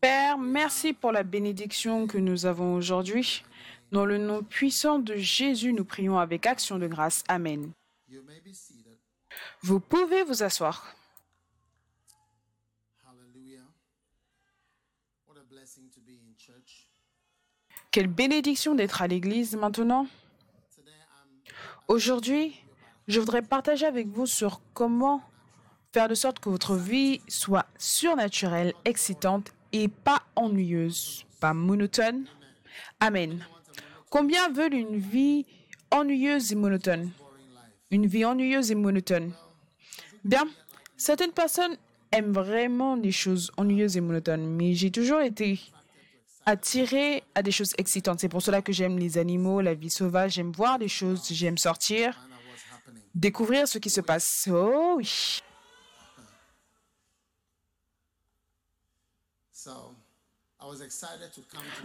Père, merci pour la bénédiction que nous avons aujourd'hui. Dans le nom puissant de Jésus, nous prions avec action de grâce. Amen. Vous pouvez vous asseoir. Quelle bénédiction d'être à l'église maintenant. Aujourd'hui, je voudrais partager avec vous sur comment faire de sorte que votre vie soit surnaturelle, excitante et pas ennuyeuse, pas monotone. Amen. Combien veulent une vie ennuyeuse et monotone? Une vie ennuyeuse et monotone. Bien, certaines personnes aiment vraiment des choses ennuyeuses et monotones, mais j'ai toujours été attirée à des choses excitantes. C'est pour cela que j'aime les animaux, la vie sauvage, j'aime voir des choses, j'aime sortir, découvrir ce qui se passe. Oh oui.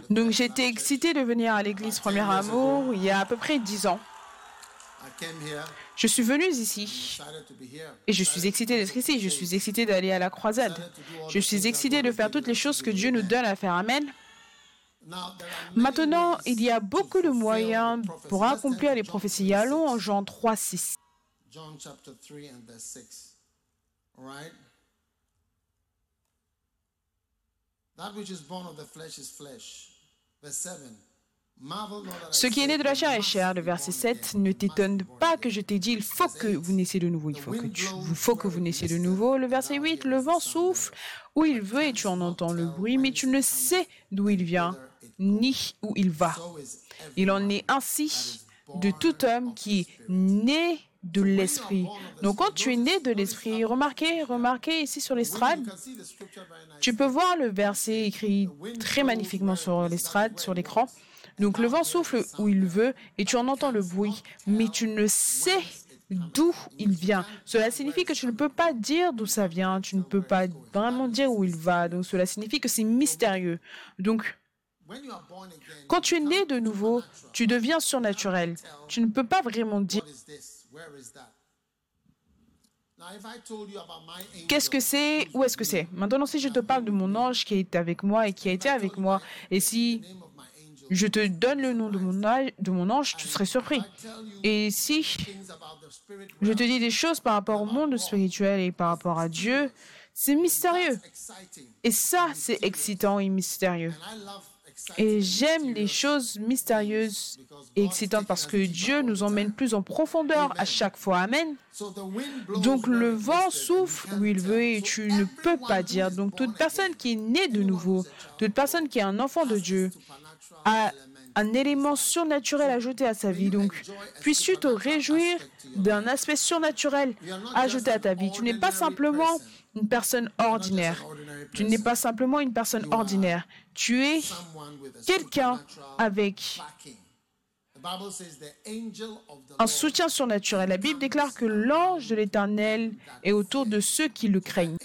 Donc j'étais excitée de venir à l'église Premier Amour il y a à peu près dix ans. Je suis venue ici et je suis excitée d'être ici. Je suis excitée d'aller à la croisade. Je suis excitée de faire toutes les choses que Dieu nous donne à faire. Amen. Maintenant, il y a beaucoup de moyens pour accomplir les prophéties. Allons en Jean 3, 6. Ce qui est né de la chair est chair, le verset 7, ne t'étonne pas que je t'ai dit, il faut que vous naissiez de nouveau, il faut que, tu, faut que vous naissiez de nouveau. Le verset 8, le vent souffle. où il veut et tu en entends le bruit, mais tu ne sais d'où il vient ni où il va. Il en est ainsi de tout homme qui est né de l'esprit. Donc quand tu es né de l'esprit, remarquez, remarquez ici sur l'estrade, tu peux voir le verset écrit très magnifiquement sur l'estrade, sur l'écran. Donc le vent souffle où il veut et tu en entends le bruit, mais tu ne sais d'où il vient. Cela signifie que tu ne peux pas dire d'où ça vient, tu ne peux pas vraiment dire où il va. Donc cela signifie que c'est mystérieux. Donc quand tu es né de nouveau, tu deviens surnaturel. Tu ne peux pas vraiment dire Qu'est-ce que c'est? Où est-ce que c'est? Maintenant, si je te parle de mon ange qui est avec moi et qui a été avec moi, et si je te donne le nom de mon, de mon ange, tu serais surpris. Et si je te dis des choses par rapport au monde spirituel et par rapport à Dieu, c'est mystérieux. Et ça, c'est excitant et mystérieux. Et j'aime les choses mystérieuses et excitantes parce que Dieu nous emmène plus en profondeur à chaque fois. Amen. Donc le vent souffle où il veut et tu ne peux pas dire. Donc toute personne qui est née de nouveau, toute personne qui est un enfant de Dieu, a un élément surnaturel ajouté à sa vie. Donc, puisses-tu te réjouir d'un aspect surnaturel ajouté à ta vie? Tu n'es pas simplement une personne ordinaire. Tu n'es pas simplement une personne ordinaire. Tu es quelqu'un avec un soutien surnaturel. La Bible déclare que l'ange de l'Éternel est autour de ceux qui le craignent.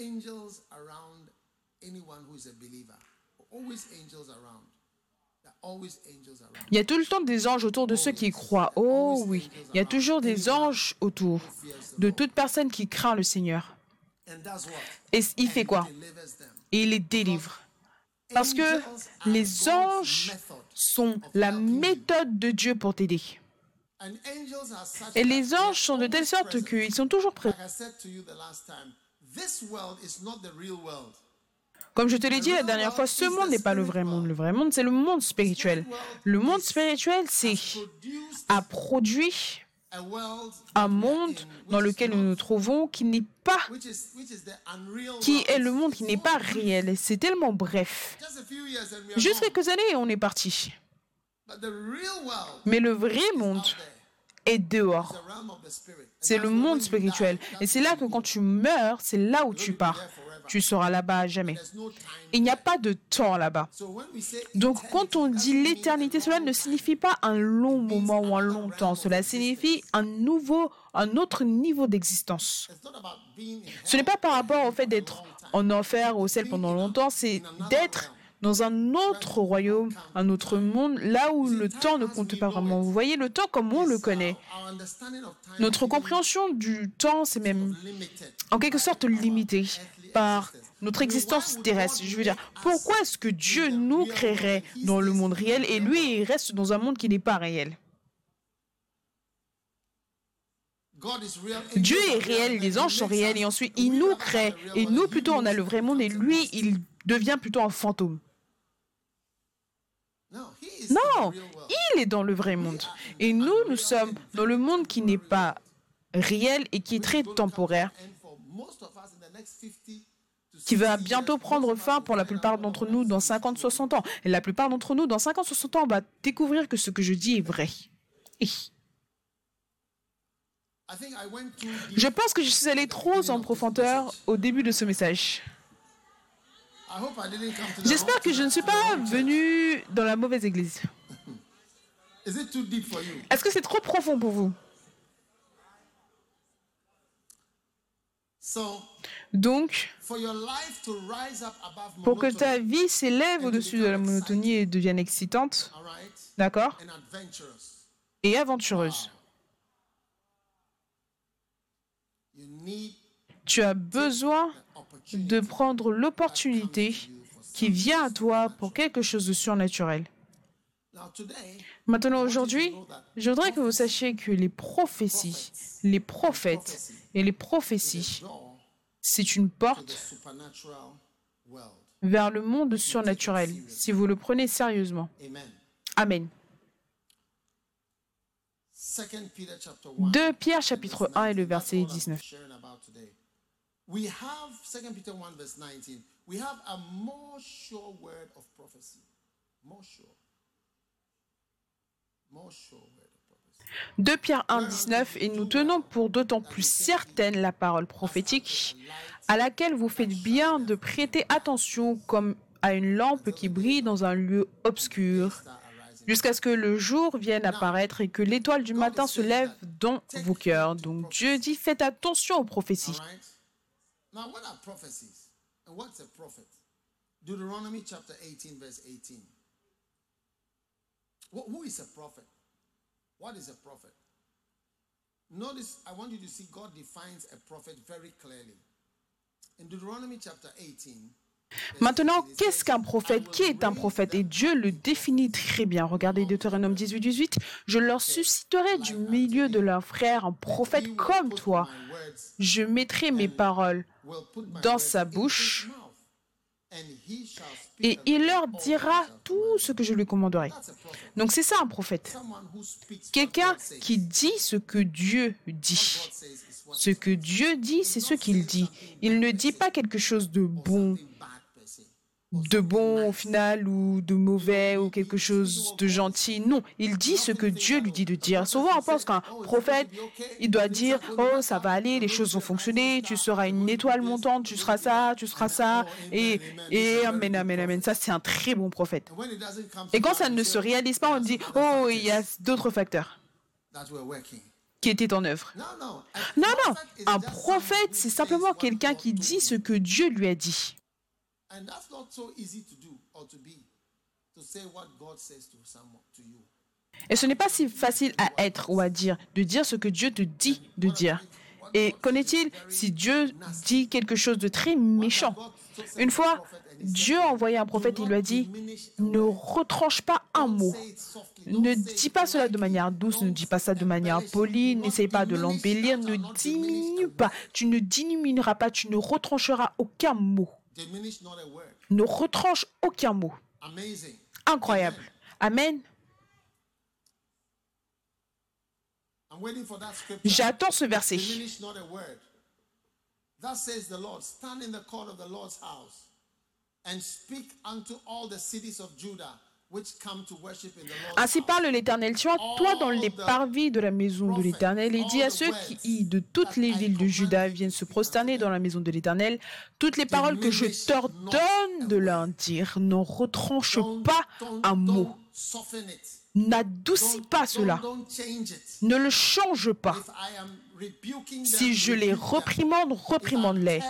Il y a tout le temps des anges autour de ceux qui croient. Oh oui, il y a toujours des anges autour de toute personne qui craint le Seigneur. Et il fait quoi? Il les délivre. Parce que les anges sont la méthode de Dieu pour t'aider. Et les anges sont de telle sorte qu'ils sont toujours prêts. Comme je te l'ai dit la dernière fois, ce monde n'est pas le vrai monde. Le vrai monde, c'est le monde spirituel. Le monde spirituel, c'est a produit un monde dans lequel nous nous trouvons qui n'est pas, qui est le monde qui n'est pas réel. C'est tellement bref. Juste quelques années et on est parti. Mais le vrai monde est dehors. C'est le monde spirituel. Et c'est là que quand tu meurs, c'est là où tu pars tu seras là-bas à jamais. Il n'y a pas de temps là-bas. Donc quand on dit l'éternité, cela ne signifie pas un long moment ou un long temps. Cela signifie un nouveau, un autre niveau d'existence. Ce n'est pas par rapport au fait d'être en enfer ou au ciel pendant longtemps, c'est d'être dans un autre royaume, un autre monde, là où le temps ne compte pas vraiment. Vous voyez, le temps comme on le connaît. Notre compréhension du temps, c'est même en quelque sorte limité par notre existence terrestre. Je veux dire, pourquoi est-ce que Dieu nous créerait dans le monde réel et lui, il reste dans un monde qui n'est pas réel? Dieu est réel, les anges sont réels et ensuite il nous crée et nous plutôt on a le vrai monde et lui il devient plutôt un fantôme. Non, il est dans le vrai monde. Et nous, nous sommes dans le monde qui n'est pas réel et qui est très temporaire, qui va bientôt prendre fin pour la plupart d'entre nous dans 50-60 ans. Et la plupart d'entre nous, dans 50-60 ans, on va découvrir que ce que je dis est vrai. Je pense que je suis allé trop en profondeur au début de ce message. J'espère que je ne suis pas venu dans la mauvaise église. Est-ce que c'est trop profond pour vous? Donc, pour que ta vie s'élève au-dessus de la monotonie et devienne excitante, d'accord? Et aventureuse. Tu as besoin de prendre l'opportunité qui vient à toi pour quelque chose de surnaturel. Maintenant, aujourd'hui, je voudrais que vous sachiez que les prophéties, les prophètes et les prophéties, c'est une porte vers le monde surnaturel, si vous le prenez sérieusement. Amen. 2 Pierre chapitre 1 et le verset 19. We have 2 Peter 1 verse 19. We have a more sure word of prophecy. More sure. More sure word of prophecy. 2 Pierre 1, 19, et nous tenons pour d'autant plus certaine la parole prophétique, à laquelle vous faites bien de prêter attention comme à une lampe qui brille dans un lieu obscur, jusqu'à ce que le jour vienne apparaître et que l'étoile du matin se lève dans vos cœurs. Donc Dieu dit, faites attention aux prophéties. Now, what are prophecies? And what's a prophet? Deuteronomy chapter 18, verse 18. Who is a prophet? What is a prophet? Notice, I want you to see God defines a prophet very clearly. In Deuteronomy chapter 18, Maintenant, qu'est-ce qu'un prophète? Qui est un prophète? Et Dieu le définit très bien. Regardez Deutéronome 18, 18. Je leur susciterai du milieu de leurs frères un prophète comme toi. Je mettrai mes paroles dans sa bouche et il leur dira tout ce que je lui commanderai. Donc c'est ça un prophète. Quelqu'un qui dit ce que Dieu dit. Ce que Dieu dit, c'est ce qu'il dit. Il ne dit pas quelque chose de bon de bon au final ou de mauvais ou quelque chose de gentil. Non, il dit ce que Dieu lui dit de dire. Souvent, on pense qu'un prophète, il doit dire, oh, ça va aller, les choses vont fonctionner, tu seras une étoile montante, tu seras ça, tu seras ça, et, et amen, amen, amen. Ça, c'est un très bon prophète. Et quand ça ne se réalise pas, on dit, oh, il y a d'autres facteurs qui étaient en œuvre. Non, non, un prophète, c'est simplement quelqu'un qui dit ce que Dieu lui a dit. Et ce n'est pas si facile à être ou à dire, de dire ce que Dieu te dit de dire. Et connaît-il si Dieu dit quelque chose de très méchant? Une fois, Dieu a envoyé un prophète, il lui a dit, ne retranche pas un mot. Ne dis pas cela de manière douce, ne dis pas ça de manière polie, n'essaye pas de l'embellir, ne diminue pas. Tu ne diminueras pas, tu ne retrancheras aucun mot ne retranche aucun mot. Incroyable. Amen. J'attends ce verset. Thus says the Lord, stand in the court of the Lord's house and speak unto all the cities of Judah ainsi parle l'Éternel. Tu toi dans les parvis de la maison de l'Éternel et dis à ceux qui, de toutes les villes de Juda, viennent se prosterner dans la maison de l'Éternel, toutes les paroles que je t'ordonne de leur dire, n'en retranche pas un mot. N'adoucis pas cela. Ne le change pas. Si je les reprimande, reprimande-les.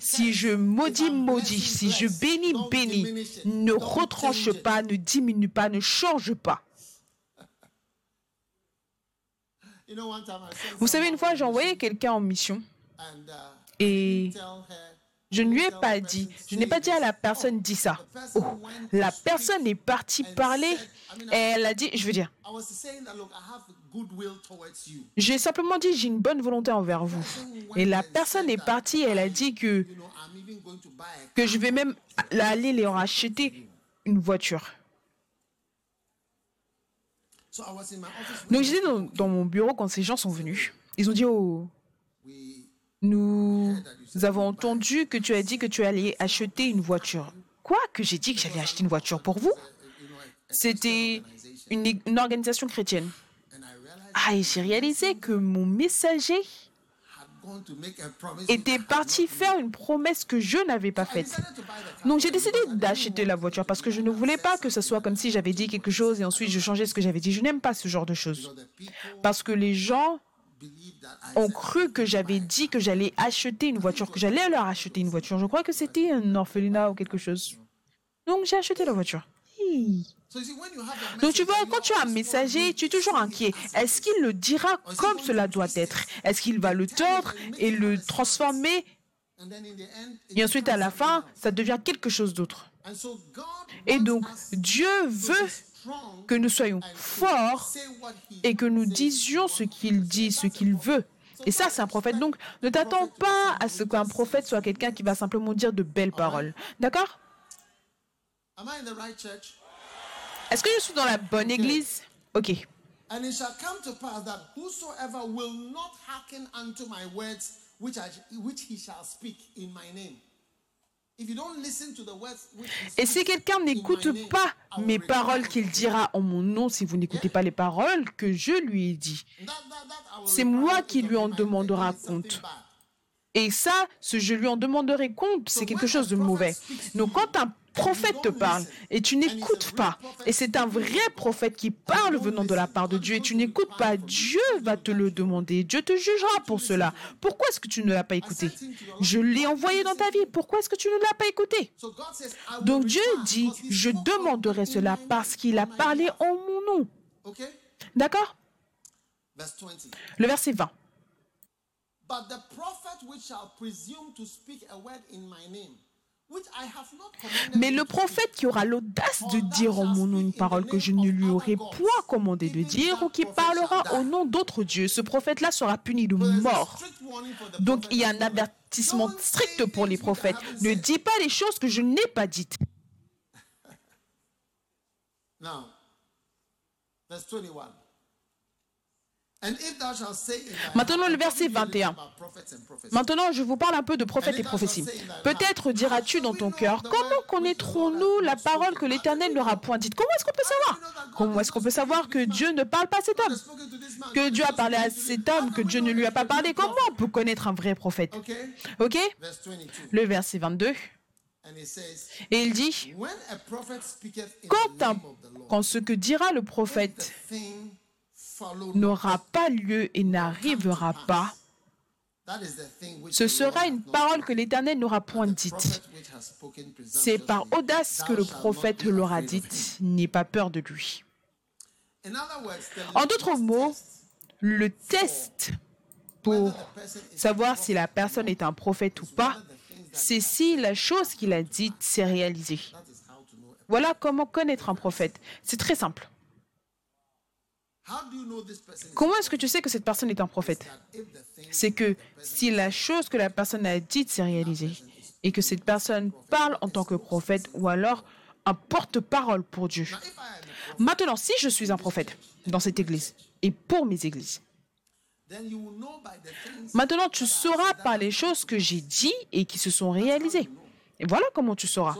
Si je maudis, maudis. Si je bénis, bénis. Ne retranche pas, ne diminue pas, ne change pas. Vous savez, une fois, j'ai envoyé quelqu'un en mission et Je ne lui ai pas dit. Je n'ai pas dit à la personne, dis ça. Oh, la personne est partie parler et elle a dit, je veux dire, j'ai simplement dit, j'ai une bonne volonté envers vous. Et la personne est partie et elle a dit que, que je vais même aller leur acheter une voiture. Donc j'étais dans, dans, mon bureau quand ces gens sont venus. Ils ont dit, oh, nous avons entendu que tu as dit que tu allais acheter une voiture. Quoi Que j'ai dit que j'allais acheter une voiture pour vous? C'était une, organisation chrétienne. Ah, et j'ai réalisé que mon messager était parti faire une promesse que je n'avais pas faite. Donc j'ai décidé d'acheter la voiture parce que je ne voulais pas que ce soit comme si j'avais dit quelque chose et ensuite je changeais ce que j'avais dit. Je n'aime pas ce genre de choses. Parce que les gens ont cru que j'avais dit que j'allais acheter une voiture, que j'allais leur acheter une voiture. Je crois que c'était un orphelinat ou quelque chose. Donc j'ai acheté la voiture. Donc tu vois, quand tu as un messager, tu es toujours inquiet. Est-ce qu'il le dira comme cela doit être? Est-ce qu'il va le tordre et le transformer? Et ensuite, à la fin, ça devient quelque chose d'autre. Et donc, Dieu veut que nous soyons forts et que nous disions ce qu'il dit, ce qu'il veut. Et ça, c'est un prophète. Donc, ne t'attends pas à ce qu'un prophète soit quelqu'un qui va simplement dire de belles paroles. D'accord? Est-ce que je suis dans la bonne église? Ok. Et si quelqu'un n'écoute pas mes paroles qu'il dira en mon nom, si vous n'écoutez pas les paroles que je lui ai dit, c'est moi qui lui en demandera compte. Et ça, ce je lui en demanderai compte, c'est quelque chose de mauvais. Donc quand un prophète te parle et tu n'écoutes pas, et c'est un vrai prophète qui parle venant de la part de Dieu et tu n'écoutes pas, Dieu va te le demander. Dieu te jugera pour cela. Pourquoi est-ce que tu ne l'as pas écouté? Je l'ai envoyé dans ta vie. Pourquoi est-ce que tu ne l'as pas écouté? Donc Dieu dit, je demanderai cela parce qu'il a parlé en mon nom. D'accord? Le verset 20. But the prophet which shall presume to speak a word in my name mais le prophète qui aura l'audace de dire en mon nom une parole que je ne lui aurais point commandé de dire ou qui parlera au nom d'autres dieux, ce prophète-là sera puni de mort. Donc il y a un avertissement strict pour les prophètes. Ne dis pas les choses que je n'ai pas dites. Maintenant, le verset 21. Maintenant, je vous parle un peu de prophètes et prophéties. Peut-être diras-tu dans ton cœur, comment connaîtrons-nous la parole que l'Éternel n'aura point dite Comment est-ce qu'on peut savoir? Comment est-ce qu'on peut savoir que Dieu ne parle pas à cet homme? Que Dieu a parlé à cet homme, que Dieu ne lui a pas parlé? Comment on peut connaître un vrai prophète? Ok? Le verset 22. Et il dit, quand, quand ce que dira le prophète n'aura pas lieu et n'arrivera pas, ce sera une parole que l'Éternel n'aura point dite. C'est par audace que le prophète l'aura dite. N'aie pas peur de lui. En d'autres mots, le test pour savoir si la personne est un prophète ou pas, c'est si la chose qu'il a dite s'est réalisée. Voilà comment connaître un prophète. C'est très simple. Comment est-ce que tu sais que cette personne est un prophète? C'est que si la chose que la personne a dite s'est réalisée et que cette personne parle en tant que prophète ou alors un porte-parole pour Dieu. Maintenant, si je suis un prophète dans cette église et pour mes églises, maintenant tu sauras par les choses que j'ai dit et qui se sont réalisées. Et voilà comment tu sauras.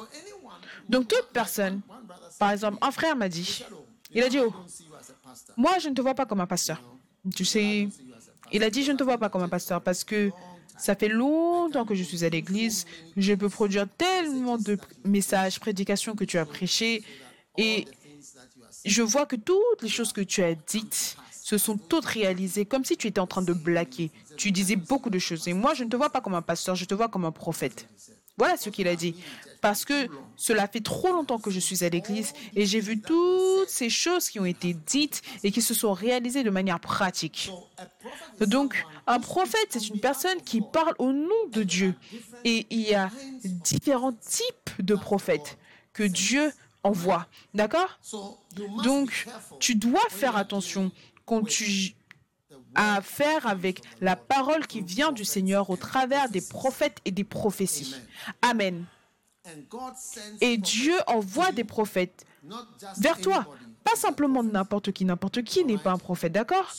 Donc toute personne, par exemple, un frère m'a dit, il a dit, oh, moi, je ne te vois pas comme un pasteur. Tu sais, il a dit, je ne te vois pas comme un pasteur parce que ça fait longtemps que je suis à l'église. Je peux produire tellement de messages, prédications que tu as prêchées. Et je vois que toutes les choses que tu as dites se sont toutes réalisées comme si tu étais en train de blaquer. Tu disais beaucoup de choses. Et moi, je ne te vois pas comme un pasteur, je te vois comme un prophète. Voilà ce qu'il a dit. Parce que cela fait trop longtemps que je suis à l'église et j'ai vu toutes ces choses qui ont été dites et qui se sont réalisées de manière pratique. Donc, un prophète, c'est une personne qui parle au nom de Dieu. Et il y a différents types de prophètes que Dieu envoie. D'accord? Donc, tu dois faire attention quand tu as affaire avec la parole qui vient du Seigneur au travers des prophètes et des prophéties. Amen. Et Dieu envoie des prophètes vers toi. Pas simplement n'importe qui. N'importe qui n'est pas un prophète, d'accord?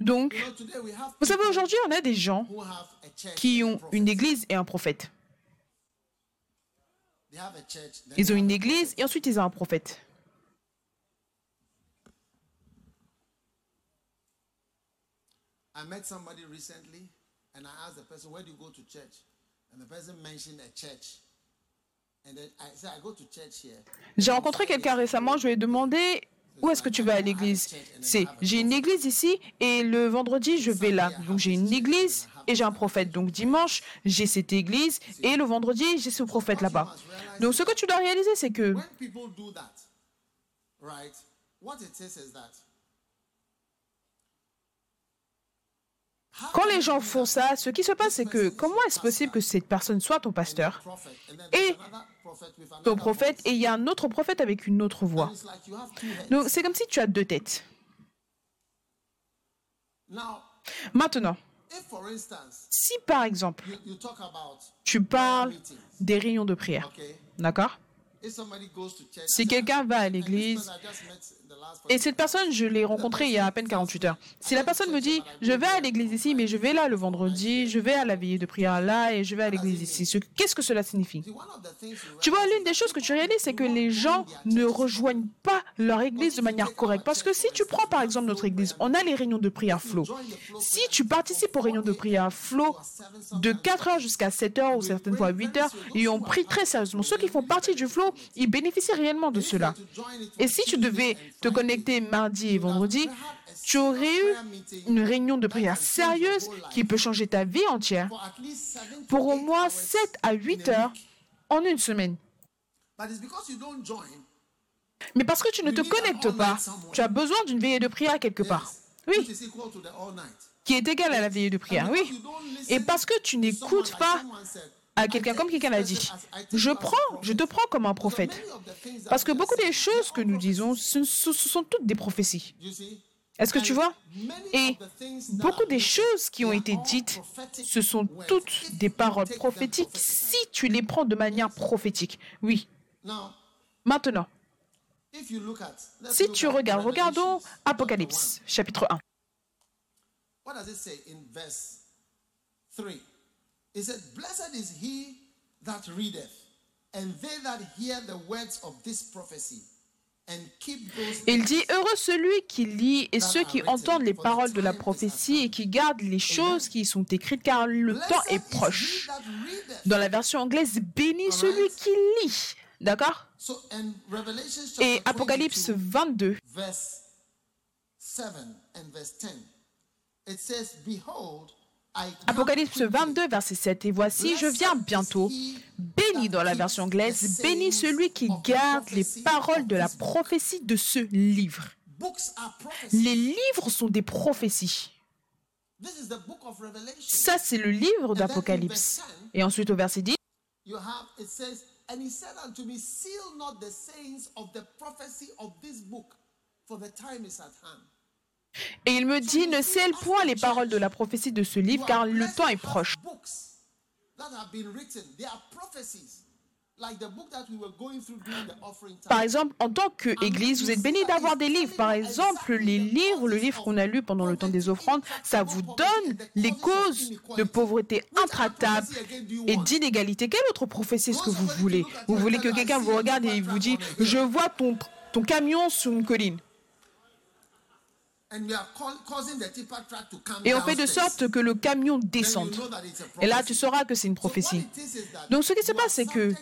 Donc, vous savez, aujourd'hui, on a des gens qui ont une église et un prophète. Ils ont une église et ensuite ils ont un prophète. I met somebody recently and I asked the person, Where do you go to church? And the person mentioned a church. J'ai rencontré quelqu'un récemment, je lui ai demandé où est-ce que tu vas à l'église? C'est j'ai une église ici et le vendredi je vais là. Donc j'ai une église et j'ai un prophète. Donc dimanche j'ai cette église et le vendredi j'ai ce prophète là-bas. Donc ce que tu dois réaliser c'est que Quand les gens font ça, ce qui se passe, c'est que comment est-ce possible que cette personne soit ton pasteur et ton prophète et il y a un autre prophète avec une autre voix? Donc c'est comme si tu as deux têtes. Maintenant, si par exemple tu parles des réunions de prière, d'accord? Si quelqu'un va à l'église et cette personne, je l'ai rencontrée il y a à peine 48 heures. Si la personne me dit, je vais à l'église ici, mais je vais là le vendredi, je vais à la veillée de prière là et je vais à l'église ici, qu'est-ce que cela signifie? Tu vois, l'une des choses que tu réalises, c'est que les gens ne rejoignent pas leur église de manière correcte. Parce que si tu prends par exemple notre église, on a les réunions de prière flow. Si tu participes aux réunions de prière flow de 4 heures jusqu'à 7 heures ou certaines fois 8 heures, ils ont pris très sérieusement. Ceux qui font partie du flow, ils bénéficient réellement de cela. Et si tu devais te connecté mardi et vendredi, tu aurais eu une réunion de prière sérieuse qui peut changer ta vie entière pour au moins 7 à 8 heures en une semaine. Mais parce que tu ne te connectes pas, tu as besoin d'une veillée de prière quelque part. Oui. Qui est égale à la veillée de prière. Oui. Et parce que tu n'écoutes pas à quelqu'un comme quelqu'un l'a dit. Je prends, je te prends comme un prophète. Parce que beaucoup des choses que nous disons, ce, sont toutes des prophéties. Est-ce que tu vois? Et beaucoup des choses qui ont été dites, ce sont toutes des paroles prophétiques si tu les prends de manière prophétique. Oui. Maintenant, si tu regardes, regardons Apocalypse, chapitre 1. He said, Blessed is he that readeth, and they that hear the words of this prophecy. Il dit, heureux celui qui lit et ceux qui entendent les paroles de la prophétie et qui gardent les choses qui y sont écrites, car le temps est proche. Dans la version anglaise, béni celui qui lit. D'accord? Et Apocalypse 22, verset 7 et verset 10, it says, Behold, Apocalypse 22, verset 7. Et voici, je viens bientôt. Béni dans la version anglaise, béni celui qui garde les paroles de la prophétie de ce livre. Les livres sont des prophéties. Ça, c'est le livre d'Apocalypse. Et ensuite, au verset 10, Et il me dit, ne scelle point les paroles de la prophétie de ce livre, car le temps est proche. Par exemple, en tant qu'Église, vous êtes bénis d'avoir des livres. Par exemple, les livres, le livre qu'on a lu pendant le temps des offrandes, ça vous donne les causes de pauvreté intractable et d'inégalité. Quelle autre prophétie est-ce que vous voulez? Vous voulez que quelqu'un vous regarde et vous dit, je vois ton, ton camion sur une colline. Et on fait de sorte que le camion descende. Et là, tu sauras que c'est une prophétie. Donc, ce qui se passe, c'est que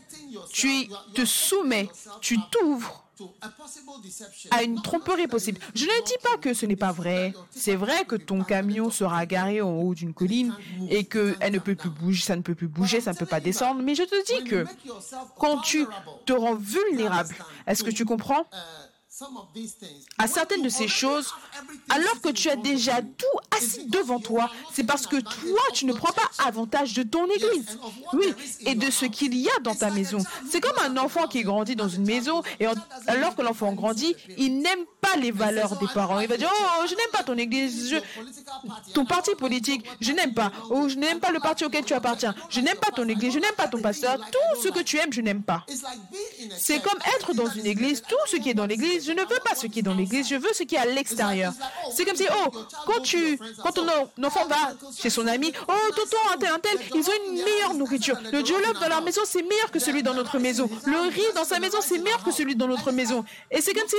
tu te soumets, tu t'ouvres à une tromperie possible. Je ne dis pas que ce n'est pas vrai. C'est vrai que ton camion sera garé en haut d'une colline et que elle ne peut plus bouger, ça ne peut plus bouger, ça ne peut pas descendre. Mais je te dis que quand tu te rends vulnérable, est-ce que tu comprends? À certaines de ces choses, alors que tu as déjà tout assis devant toi, c'est parce que toi, tu ne prends pas avantage de ton église. Oui, et de ce qu'il y a dans ta maison. C'est comme un enfant qui grandit dans une maison, et alors que l'enfant grandit, il n'aime pas les valeurs des parents. Il va dire, oh, je n'aime pas ton église, ton parti politique, je n'aime pas. Oh, je n'aime pas le parti auquel tu appartiens. Je n'aime pas ton église, je n'aime pas ton pasteur. Tout ce que tu aimes, je n'aime pas. C'est comme être dans une église, tout ce qui est dans l'église, je ne veux pas ce qui est dans l'église, je veux ce qui est à l'extérieur. C'est comme si, oh, quand, tu, quand ton enfant va chez son ami, oh, tonton, un tel, un tel, ils ont une meilleure nourriture. Le jollof dans leur maison, c'est meilleur que celui dans notre maison. Le riz dans sa maison, c'est meilleur que celui dans notre maison. Et c'est comme si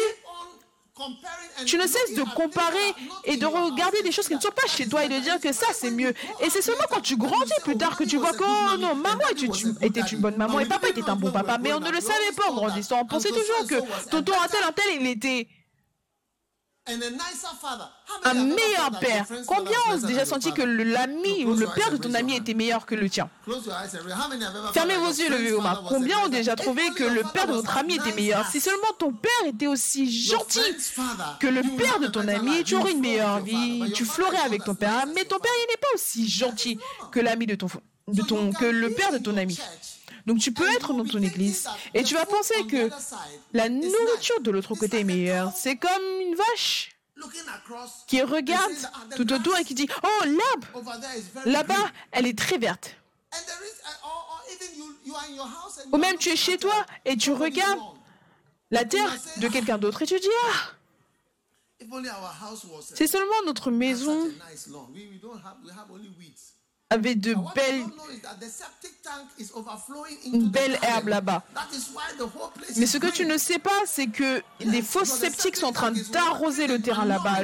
tu ne cesses de comparer et de regarder des choses qui ne sont pas chez toi et de dire que ça c'est mieux. Et c'est seulement quand tu grandis plus tard que tu vois que oh non, maman était une bonne maman et papa était un bon papa. Mais on ne le savait pas en grandissant. On pensait toujours que tonton un tel, un tel, il était un meilleur père. Combien ont déjà senti que l'ami ou le père de ton ami était meilleur que le tien? Fermez vos yeux, le Oma. Combien ont déjà trouvé que le père de votre ami était meilleur? Si seulement ton père était aussi gentil que le père de ton ami, tu aurais une meilleure vie, tu fleurais avec ton père. Mais ton père, il n'est pas aussi gentil que l'ami de ton, de ton, que le père de ton ami. Donc tu peux être dans ton église et tu vas penser que la nourriture de l'autre côté est meilleure. C'est comme une vache qui regarde tout autour et qui dit Oh, l'herbe là-bas, elle est très verte. Ou même tu es chez toi et tu regardes la terre de quelqu'un d'autre et tu dis Ah, c'est seulement notre maison avait de belles, une belle herbe là-bas. Mais ce que tu ne sais pas, c'est que les fosses sceptiques sont en train d'arroser le terrain là-bas.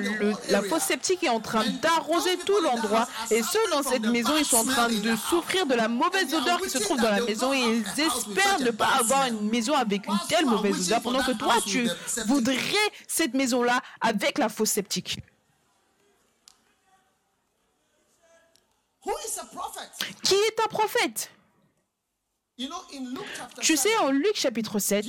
La fosse sceptique est en train d'arroser tout l'endroit. Et ceux dans cette maison, ils sont en train de souffrir de la mauvaise odeur qui se trouve dans la maison et ils espèrent ne pas avoir une maison avec une telle mauvaise odeur pendant que toi, tu voudrais cette maison-là avec la fosse Qui est un prophète? Tu sais, en Luc chapitre 7,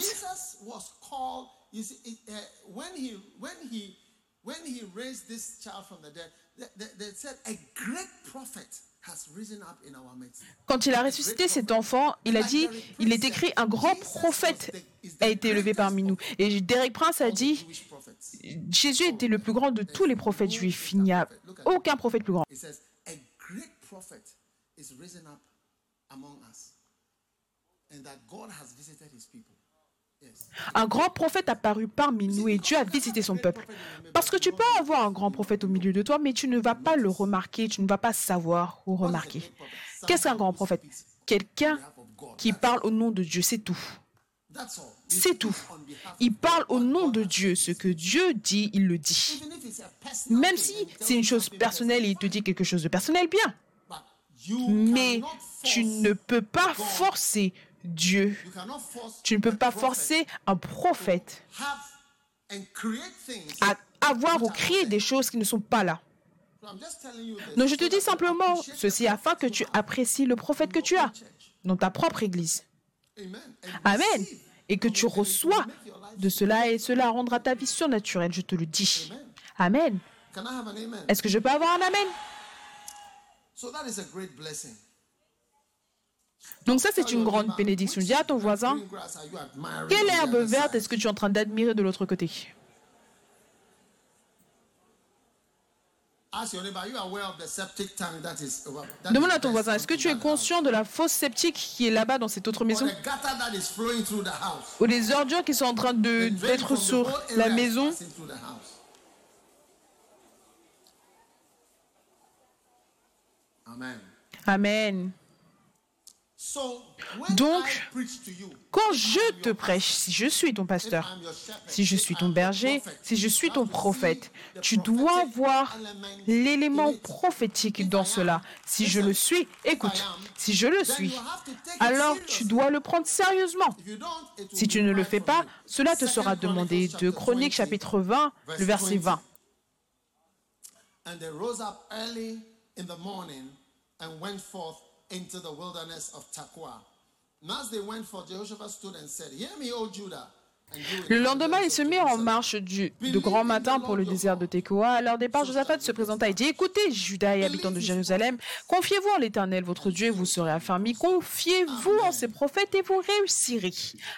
quand il a ressuscité cet enfant, il a dit, il est écrit, un grand prophète a été élevé parmi nous. Et Derek Prince a dit, Jésus était le plus grand de tous les prophètes juifs. Il n'y a aucun prophète plus grand. Un grand prophète a paru parmi nous et Dieu a visité son peuple. Parce que tu peux avoir un grand prophète au milieu de toi, mais tu ne vas pas le remarquer, tu ne vas pas savoir ou remarquer. Qu'est-ce qu'un grand prophète? Quelqu'un qui parle au nom de Dieu, c'est tout. C'est tout. Il parle au nom de Dieu. Ce que Dieu dit, il le dit. Même si c'est une chose personnelle et il te dit quelque chose de personnel, bien. Mais tu ne peux pas forcer Dieu. Tu ne peux pas forcer un prophète à avoir ou créer des choses qui ne sont pas là. Donc je te dis simplement ceci afin que tu apprécies le prophète que tu as dans ta propre église. Amen. Et que tu reçois de cela et cela rendra ta vie surnaturelle, je te le dis. Amen? Est-ce que je peux avoir un Amen? Donc ça, c'est une grande bénédiction. Dis à ton voisin, quelle herbe verte est-ce que tu es en train d'admirer de l'autre côté? Demande à ton voisin, est-ce que tu es conscient de la fosse sceptique qui est là-bas dans cette autre maison? Ou les ordures qui sont en train d'être sur la maison? Amen. Donc, quand je te prêche, si je suis ton pasteur, si je suis ton berger, si je suis ton prophète, tu dois voir l'élément prophétique dans cela. Si je le suis, écoute, si je le suis, alors tu dois le prendre sérieusement. Si tu ne le fais pas, cela te sera demandé. De Chroniques chapitre 20, le verset 20. Into the wilderness of. And as they went forth, Jehoshaphat stood and said, Hear me, O Judah. Le lendemain, ils se mirent en marche du, de grand matin pour le désert de Tekoa. À leur départ, Josaphat se présenta et dit Écoutez, Judas et habitants de Jérusalem, confiez-vous en l'Éternel, votre Dieu, et vous serez affermis. Confiez-vous en ses prophètes et vous réussirez.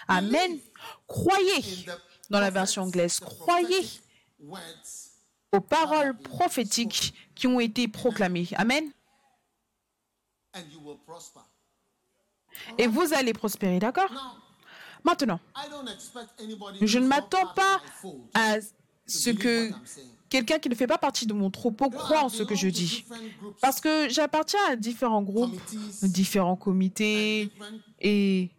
Amen. Croyez, dans la version anglaise, croyez aux paroles prophétiques qui ont été proclamées. Amen. Et vous allez prospérer, d'accord? Maintenant, je ne m'attends pas à ce que quelqu'un qui ne fait pas partie de mon troupeau croit en ce que je dis. Parce que j'appartiens à différents groupes, différents comités et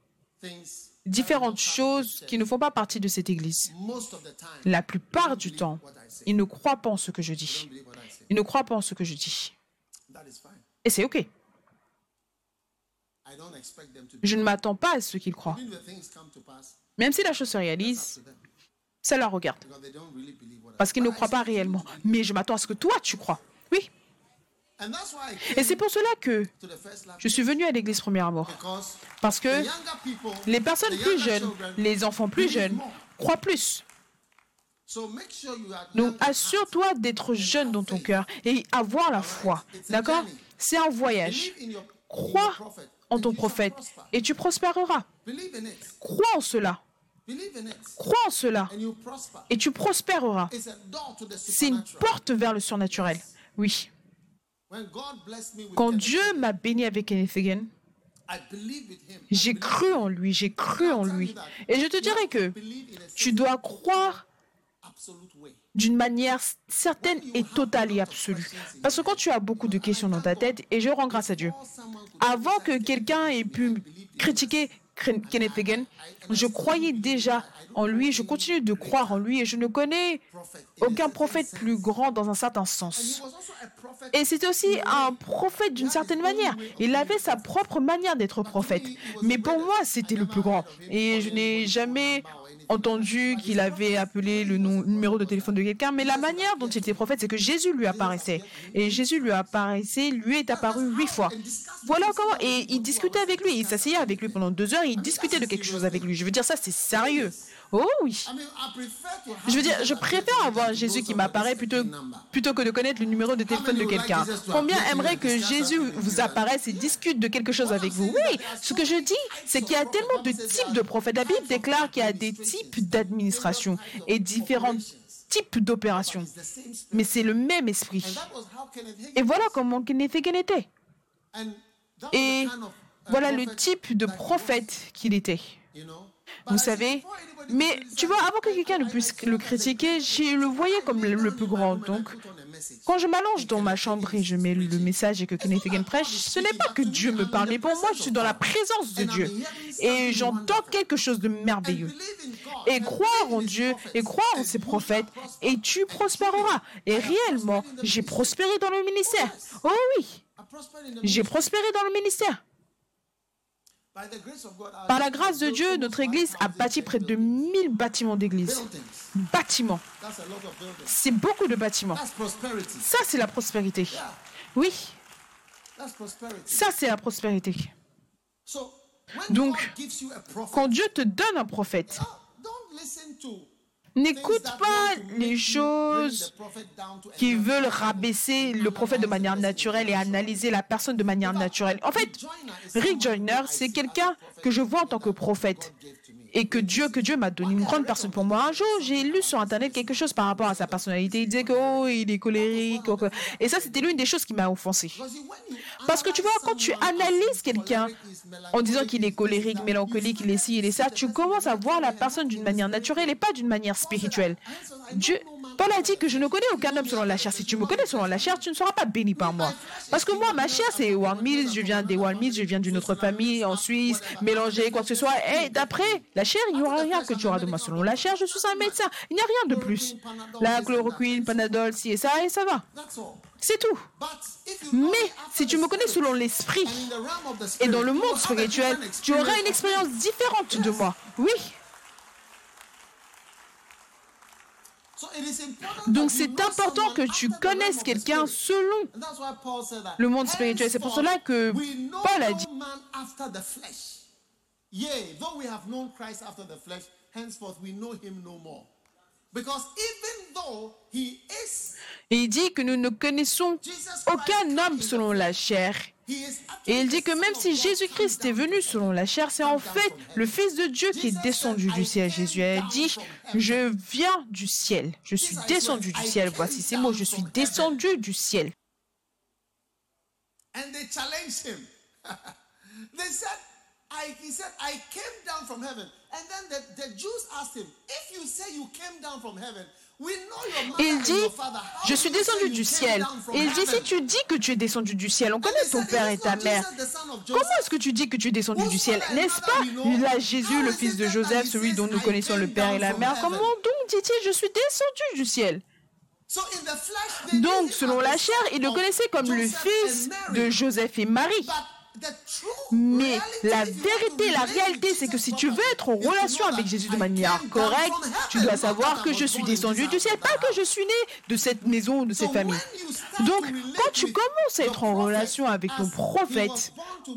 différentes choses qui ne font pas partie de cette Église. La plupart du temps, ils ne croient pas en ce que je dis. Ils ne croient pas en ce que je dis. Et c'est OK. Je ne m'attends pas à ce qu'ils croient. Même si la chose se réalise, ça leur regarde. Parce qu'ils ne croient pas réellement. Mais je m'attends à ce que toi, tu crois. Oui. Et c'est pour cela que je suis venu à l'église Première Amour. Parce que les personnes plus jeunes, les enfants plus jeunes, croient plus. Donc assure-toi d'être jeune dans ton cœur et avoir la foi. D'accord? C'est un voyage. Crois en ton prophète et tu prospéreras. Crois en cela. Crois en cela et tu prospéreras. C'est une porte vers le surnaturel. Oui. Quand Dieu m'a béni avec Kenneth j'ai cru en lui, j'ai cru en lui. Et je te dirais que tu dois croire d'une manière certaine et totale et absolue. Parce que quand tu as beaucoup de questions dans ta tête, et je rends grâce à Dieu, avant que quelqu'un ait pu critiquer Kenneth Hagin, je croyais déjà en lui, je continue de croire en lui et je ne connais aucun prophète plus grand dans un certain sens. Et c'était aussi un prophète d'une certaine manière. Il avait sa propre manière d'être prophète. Mais pour moi, c'était le plus grand. Et je n'ai jamais entendu qu'il avait appelé le numéro de téléphone de quelqu'un, mais la manière dont il était prophète, c'est que Jésus lui apparaissait. Et Jésus lui apparaissait, lui est apparu huit fois. Voilà comment. Et il discutait avec lui, il s'asseyait avec lui pendant deux heures, et il discutait de quelque chose avec lui. Je veux dire, ça, c'est sérieux. Oh oui. Je veux dire, je préfère avoir Jésus qui m'apparaît plutôt, plutôt que de connaître le numéro de téléphone de quelqu'un. Combien aimerait que Jésus vous apparaisse et discute de quelque chose avec vous? Oui, ce que je dis, c'est qu'il y a tellement de types de prophètes. La Bible déclare qu'il y a des types d'administration et différents types d'opérations. Mais c'est le même esprit. Et voilà comment Kenneth Hagin était. Et voilà le type de prophète qu'il était. Vous savez, mais tu vois, avant que quelqu'un ne puisse le critiquer, je le voyais comme le plus grand. Donc, quand je m'allonge dans ma chambre et je mets le message et que Kenneth Hagin prêche, ce n'est pas que Dieu me parle, mais pour moi, je suis dans la présence de Dieu. Et j'entends quelque chose de merveilleux. Et croire en Dieu et croire en ses prophètes, et tu prospéreras. Et réellement, j'ai prospéré dans le ministère. Oh oui, j'ai prospéré dans le ministère. Par la grâce de Dieu, notre Église a bâti près de 1000 bâtiments d'église. Bâtiments. C'est beaucoup de bâtiments. Ça, c'est la prospérité. Oui. Ça, c'est la prospérité. Donc, quand Dieu te donne un prophète, N'écoute pas les choses qui veulent rabaisser le prophète de manière naturelle et analyser la personne de manière naturelle. En fait, Rick Joyner, c'est quelqu'un que je vois en tant que prophète et que Dieu, que Dieu m'a donné une grande personne pour moi. Un jour, j'ai lu sur Internet quelque chose par rapport à sa personnalité. Il disait qu'il oh, est colérique. Et ça, c'était l'une des choses qui m'a offensé. Parce que tu vois, quand tu analyses quelqu'un en disant qu'il est colérique, mélancolique, il est ci, il est ça, tu commences à voir la personne d'une manière naturelle et pas d'une manière spirituelle. Dieu, Paul a dit que je ne connais aucun homme selon la chair. Si tu me connais selon la chair, tu ne seras pas béni par moi. Parce que moi, ma chair, c'est One Mills, je viens des One Mills, je viens d'une autre famille en Suisse, mélangé, quoi que ce soit. Et d'après la chair, il n'y aura rien que tu auras de moi. Selon la chair, je suis un médecin. Il n'y a rien de plus. La chloroquine, panadol, ci et ça, et ça va. C'est tout. Mais si tu me connais selon l'esprit et dans le monde spirituel, tu auras une expérience différente de moi. Oui. Donc c'est important que tu connaisses quelqu'un selon le monde spirituel. C'est pour cela que Paul a dit. Et il dit que nous ne connaissons aucun homme selon la chair. Et il dit que même si Jésus-Christ est venu selon la chair, c'est en fait le Fils de Dieu qui est descendu du ciel. Jésus a dit, je viens du ciel, je suis descendu du ciel. Voici ces mots, je suis descendu du ciel. Il dit, je suis descendu du ciel. il dit, si tu dis que tu es descendu du ciel, on connaît ton père et ta mère. Comment est-ce que tu dis que tu es descendu du ciel? N'est-ce pas Là, Jésus, le fils de Joseph, celui dont nous connaissons le père et la mère? Comment donc dit-il, je suis descendu du ciel? Donc, selon la chair, il le connaissait comme le fils de Joseph et Marie. Mais la vérité, la réalité, c'est que si tu veux être en relation avec Jésus de manière correcte, tu dois savoir que je suis descendu du ciel, pas que je suis né de cette maison, de cette famille. Donc, quand tu commences à être en relation avec ton prophète,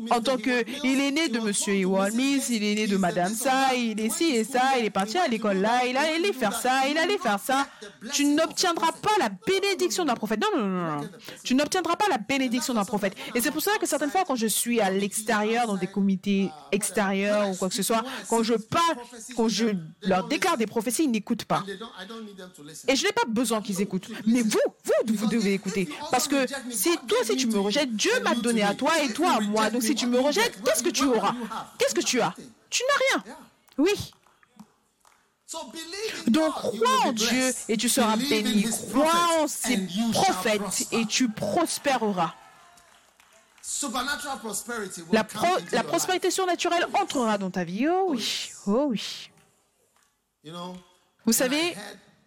en tant que il est né de Monsieur Iwalmis, il est né de Madame ça, il est ci et ça, il est parti à l'école là, il allait faire ça, il allait faire ça, tu n'obtiendras pas la bénédiction d'un prophète. Non, non, non, non. Tu n'obtiendras pas la bénédiction d'un prophète. Et c'est pour ça que certaines fois, quand je suis à l'extérieur, dans des comités extérieurs ou quoi que ce soit, quand je parle, quand je leur déclare des prophéties, ils n'écoutent pas. Et je n'ai pas besoin qu'ils écoutent. Mais vous, vous, vous devez écouter. Parce que si toi, si tu me rejettes, Dieu m'a donné à toi et toi à moi. Donc si tu me rejettes, qu'est-ce que tu auras? Qu'est-ce que tu as? Tu n'as rien. Oui. Donc crois en Dieu et tu seras béni. Crois en ses prophètes et tu prospéreras. La, la prospérité surnaturelle entrera dans ta vie. Oh oui, oh oui. Vous savez,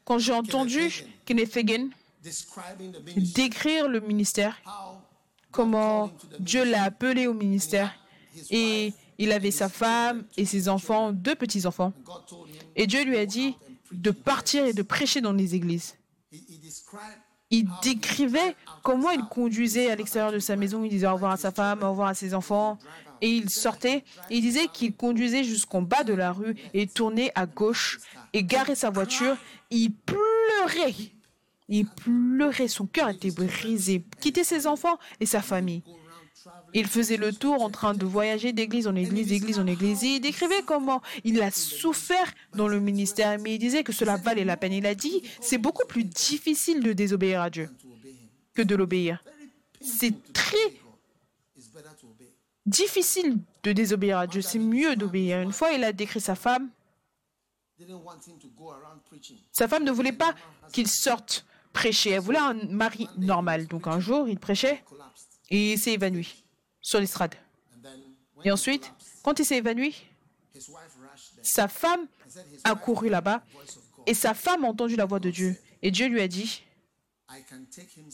quand j'ai entendu Kenneth Hagin décrire le ministère, comment Dieu l'a appelé au ministère, et il avait sa femme et ses enfants, deux petits-enfants, et Dieu lui a dit de partir et de prêcher dans les églises il décrivait comment il conduisait à l'extérieur de sa maison. Il disait au revoir à sa femme, au revoir à ses enfants. Et il sortait. Il disait qu'il conduisait jusqu'en bas de la rue et tournait à gauche et garait sa voiture. Il pleurait. Il pleurait. Son cœur était brisé. Quitter ses enfants et sa famille. Il faisait le tour en train de voyager d'église en église, d'église en église. il décrivait comment il a souffert dans le ministère, mais il disait que cela valait la peine. Il a dit, c'est beaucoup plus difficile de désobéir à Dieu que de l'obéir. C'est très difficile de désobéir à Dieu. C'est mieux d'obéir. Une fois, il a décrit sa femme. Sa femme ne voulait pas qu'il sorte prêcher. Elle voulait un mari normal. Donc un jour, il prêchait et il s'est évanoui sur l'estrade. Et ensuite, quand il s'est évanoui, sa femme a couru là-bas et sa femme a entendu la voix de Dieu. Et Dieu lui a dit,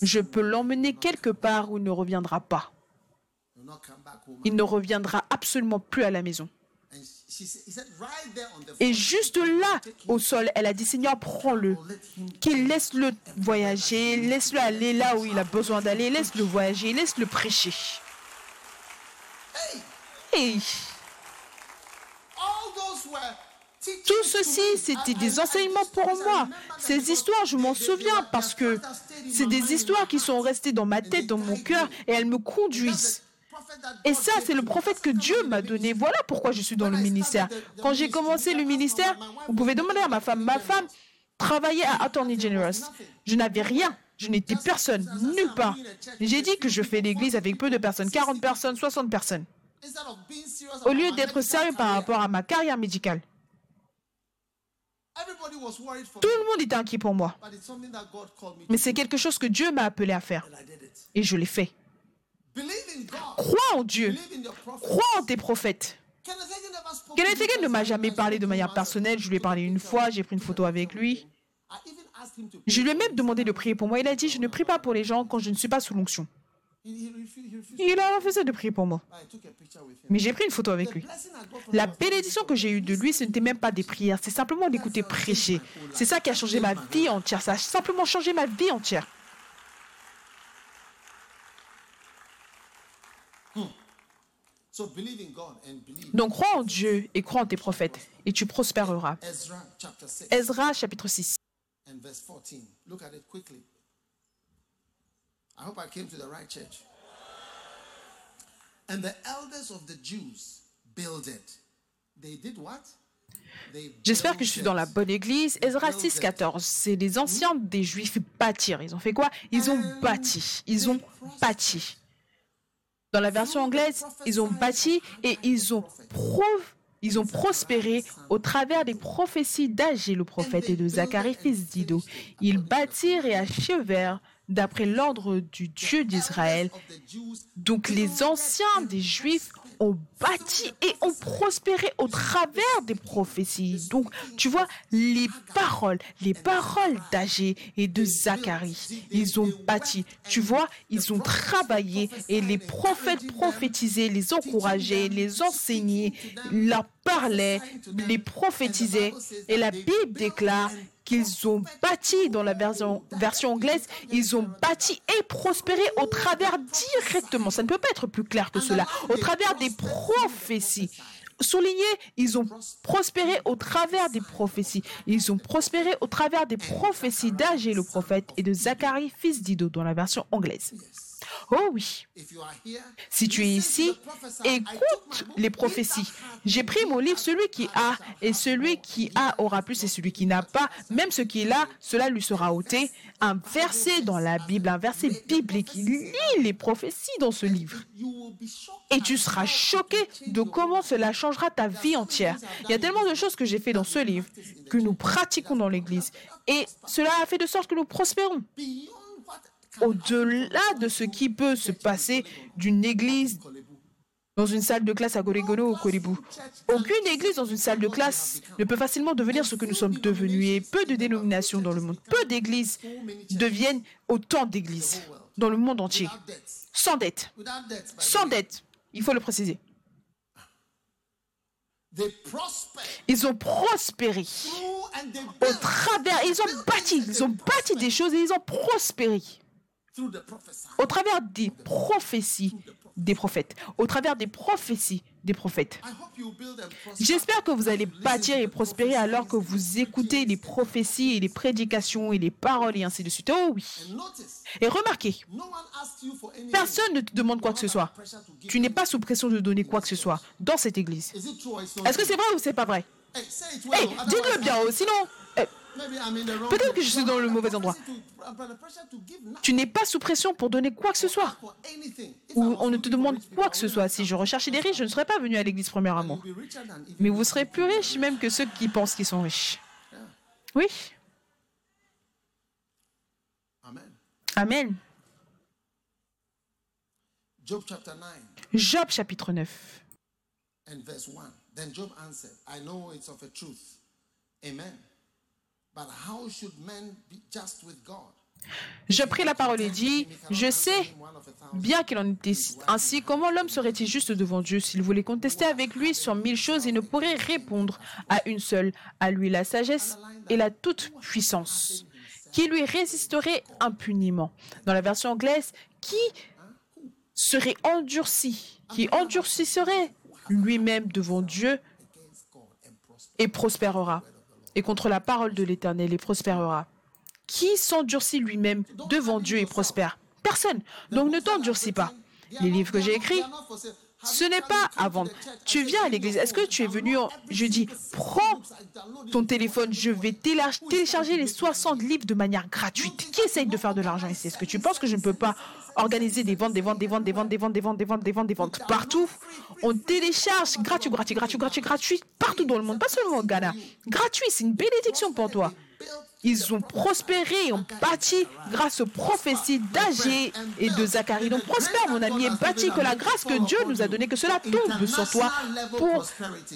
je peux l'emmener quelque part où il ne reviendra pas. Il ne reviendra absolument plus à la maison. Et juste là, au sol, elle a dit, Seigneur, prends-le, qu'il laisse-le voyager, laisse-le aller là où il a besoin d'aller, laisse-le voyager, laisse-le prêcher. Tout ceci, c'était des enseignements pour moi. Ces histoires, je m'en souviens parce que c'est des histoires qui sont restées dans ma tête, dans mon cœur, et elles me conduisent. Et ça, c'est le prophète que Dieu m'a donné. Voilà pourquoi je suis dans le ministère. Quand j'ai commencé le ministère, vous pouvez demander à ma femme. Ma femme travaillait à Attorney General. Je n'avais rien. Je n'étais personne, nulle part. J'ai dit que je fais l'église avec peu de personnes, 40 personnes, 60 personnes au lieu d'être sérieux par rapport à ma carrière médicale. Tout le monde était inquiet pour moi. Mais c'est quelque chose que Dieu m'a appelé à faire. Et je l'ai fait. Crois en Dieu. Crois en tes prophètes. Kenneth Hagin ne m'a jamais parlé de manière personnelle? Je lui ai parlé une fois, j'ai pris une photo avec lui. Je lui ai même demandé de prier pour moi. Il a dit, je ne prie pas pour les gens quand je ne suis pas sous l'onction. Il a refusé de prier pour moi. Mais j'ai pris une photo avec lui. La bénédiction que j'ai eue de lui, ce n'était même pas des prières, c'est simplement d'écouter prêcher. C'est ça qui a changé ma vie entière. Ça a simplement changé ma vie entière. Donc crois en Dieu et crois en tes prophètes et tu prospéreras. Ezra chapitre 6. I hope I came to the right church. And the elders of the Jews builded. They did what? J'espère que je suis dans la bonne église. Ezra 6, 14. C'est les anciens des Juifs bâtir. Ils ont fait quoi? Ils ont bâti. Ils ont bâti. Dans la version anglaise, ils ont bâti et ils ont, pro, ils ont prospéré au travers des prophéties d'Agé le prophète et de Zacharie fils d'Ido. Ils bâtirent et achevèrent d'après l'ordre du Dieu d'Israël. Donc les anciens des Juifs bâti et ont prospéré au travers des prophéties. Donc, tu vois, les paroles, les paroles d'Agé et de Zacharie, ils ont bâti. Tu vois, ils ont travaillé et les prophètes prophétisaient, les encourageaient, les enseignaient, leur parlaient, les prophétisaient. Et la Bible déclare qu'ils ont bâti dans la version, anglaise, ils ont bâti et prospéré au travers directement, ça ne peut pas être plus clair que cela, au travers des prophéties. Souligné, ils ont prospéré au travers des prophéties. Ils ont prospéré au travers des prophéties d'Agé le prophète et de Zacharie, fils d'Ido, dans la version anglaise. Oh oui. Si tu es ici, écoute les prophéties. J'ai pris mon livre, celui qui a, et celui qui a aura plus, et celui qui n'a pas, même ce qui est là, cela lui sera ôté. Un verset dans la Bible, un verset biblique. Lis les prophéties dans ce livre. Et tu seras choqué de comment cela changera ta vie entière. Il y a tellement de choses que j'ai fait dans ce livre que nous pratiquons dans l'Église. Et cela a fait de sorte que nous prospérons au-delà de ce qui peut se passer d'une église dans une salle de classe à Goregono ou Koribou. Aucune église dans une salle de classe ne peut facilement devenir ce que nous sommes devenus et peu de dénominations dans le monde, peu d'églises deviennent autant d'églises dans le monde entier. Sans dette. Sans dette. Il faut le préciser. Ils ont prospéré au travers, ils ont bâti, ils ont bâti des choses et ils ont prospéré au travers des prophéties des prophètes, au travers des prophéties des prophètes. J'espère que vous allez bâtir et prospérer alors que vous écoutez les prophéties et les prédications et les paroles et ainsi de suite. Oh oui. Et remarquez, personne ne te demande quoi que ce soit. Tu n'es pas sous pression de donner quoi que ce soit dans cette église. Est-ce que c'est vrai ou c'est pas vrai? Hey, dites-le bien, sinon Peut-être que je suis dans le mauvais endroit. Tu n'es pas sous pression pour donner quoi que ce soit. Ou on ne te demande quoi que ce soit. Si je recherchais des riches, je ne serais pas venu à l'église premier amour. Mais vous serez plus riche même que ceux qui pensent qu'ils sont riches. Oui. Amen. Job chapitre 9. Amen. Je pris la parole et dit, je sais bien qu'il en était ainsi, comment l'homme serait-il juste devant Dieu s'il voulait contester avec lui sur mille choses et ne pourrait répondre à une seule, à lui la sagesse et la toute-puissance, qui lui résisterait impuniment. Dans la version anglaise, qui serait endurci, qui endurcirait lui-même devant Dieu et prospérera? Et contre la parole de l'Éternel et prospérera. Qui s'endurcit lui-même devant Dieu et prospère? Personne. Donc ne t'endurcis pas. Les livres que j'ai écrits, ce n'est pas à vendre. Tu viens à l'église. Est-ce que tu es venu Je dis, prends ton téléphone. Je vais télécharger les 60 livres de manière gratuite. Qui essaye de faire de l'argent ici? Est-ce que tu penses que je ne peux pas organiser des ventes, des ventes, des ventes, des ventes, des ventes, des ventes, des ventes, des ventes, des ventes partout. On télécharge gratuit, gratuit, gratuit, gratuit, gratuit, partout dans le monde, pas seulement au Ghana. Gratuit, c'est une bénédiction pour toi. Ils ont prospéré, ont bâti grâce aux prophéties d'Agé et de Zacharie. Donc prospère, mon ami, et bâti que la grâce que Dieu nous a donnée, que cela tombe sur toi pour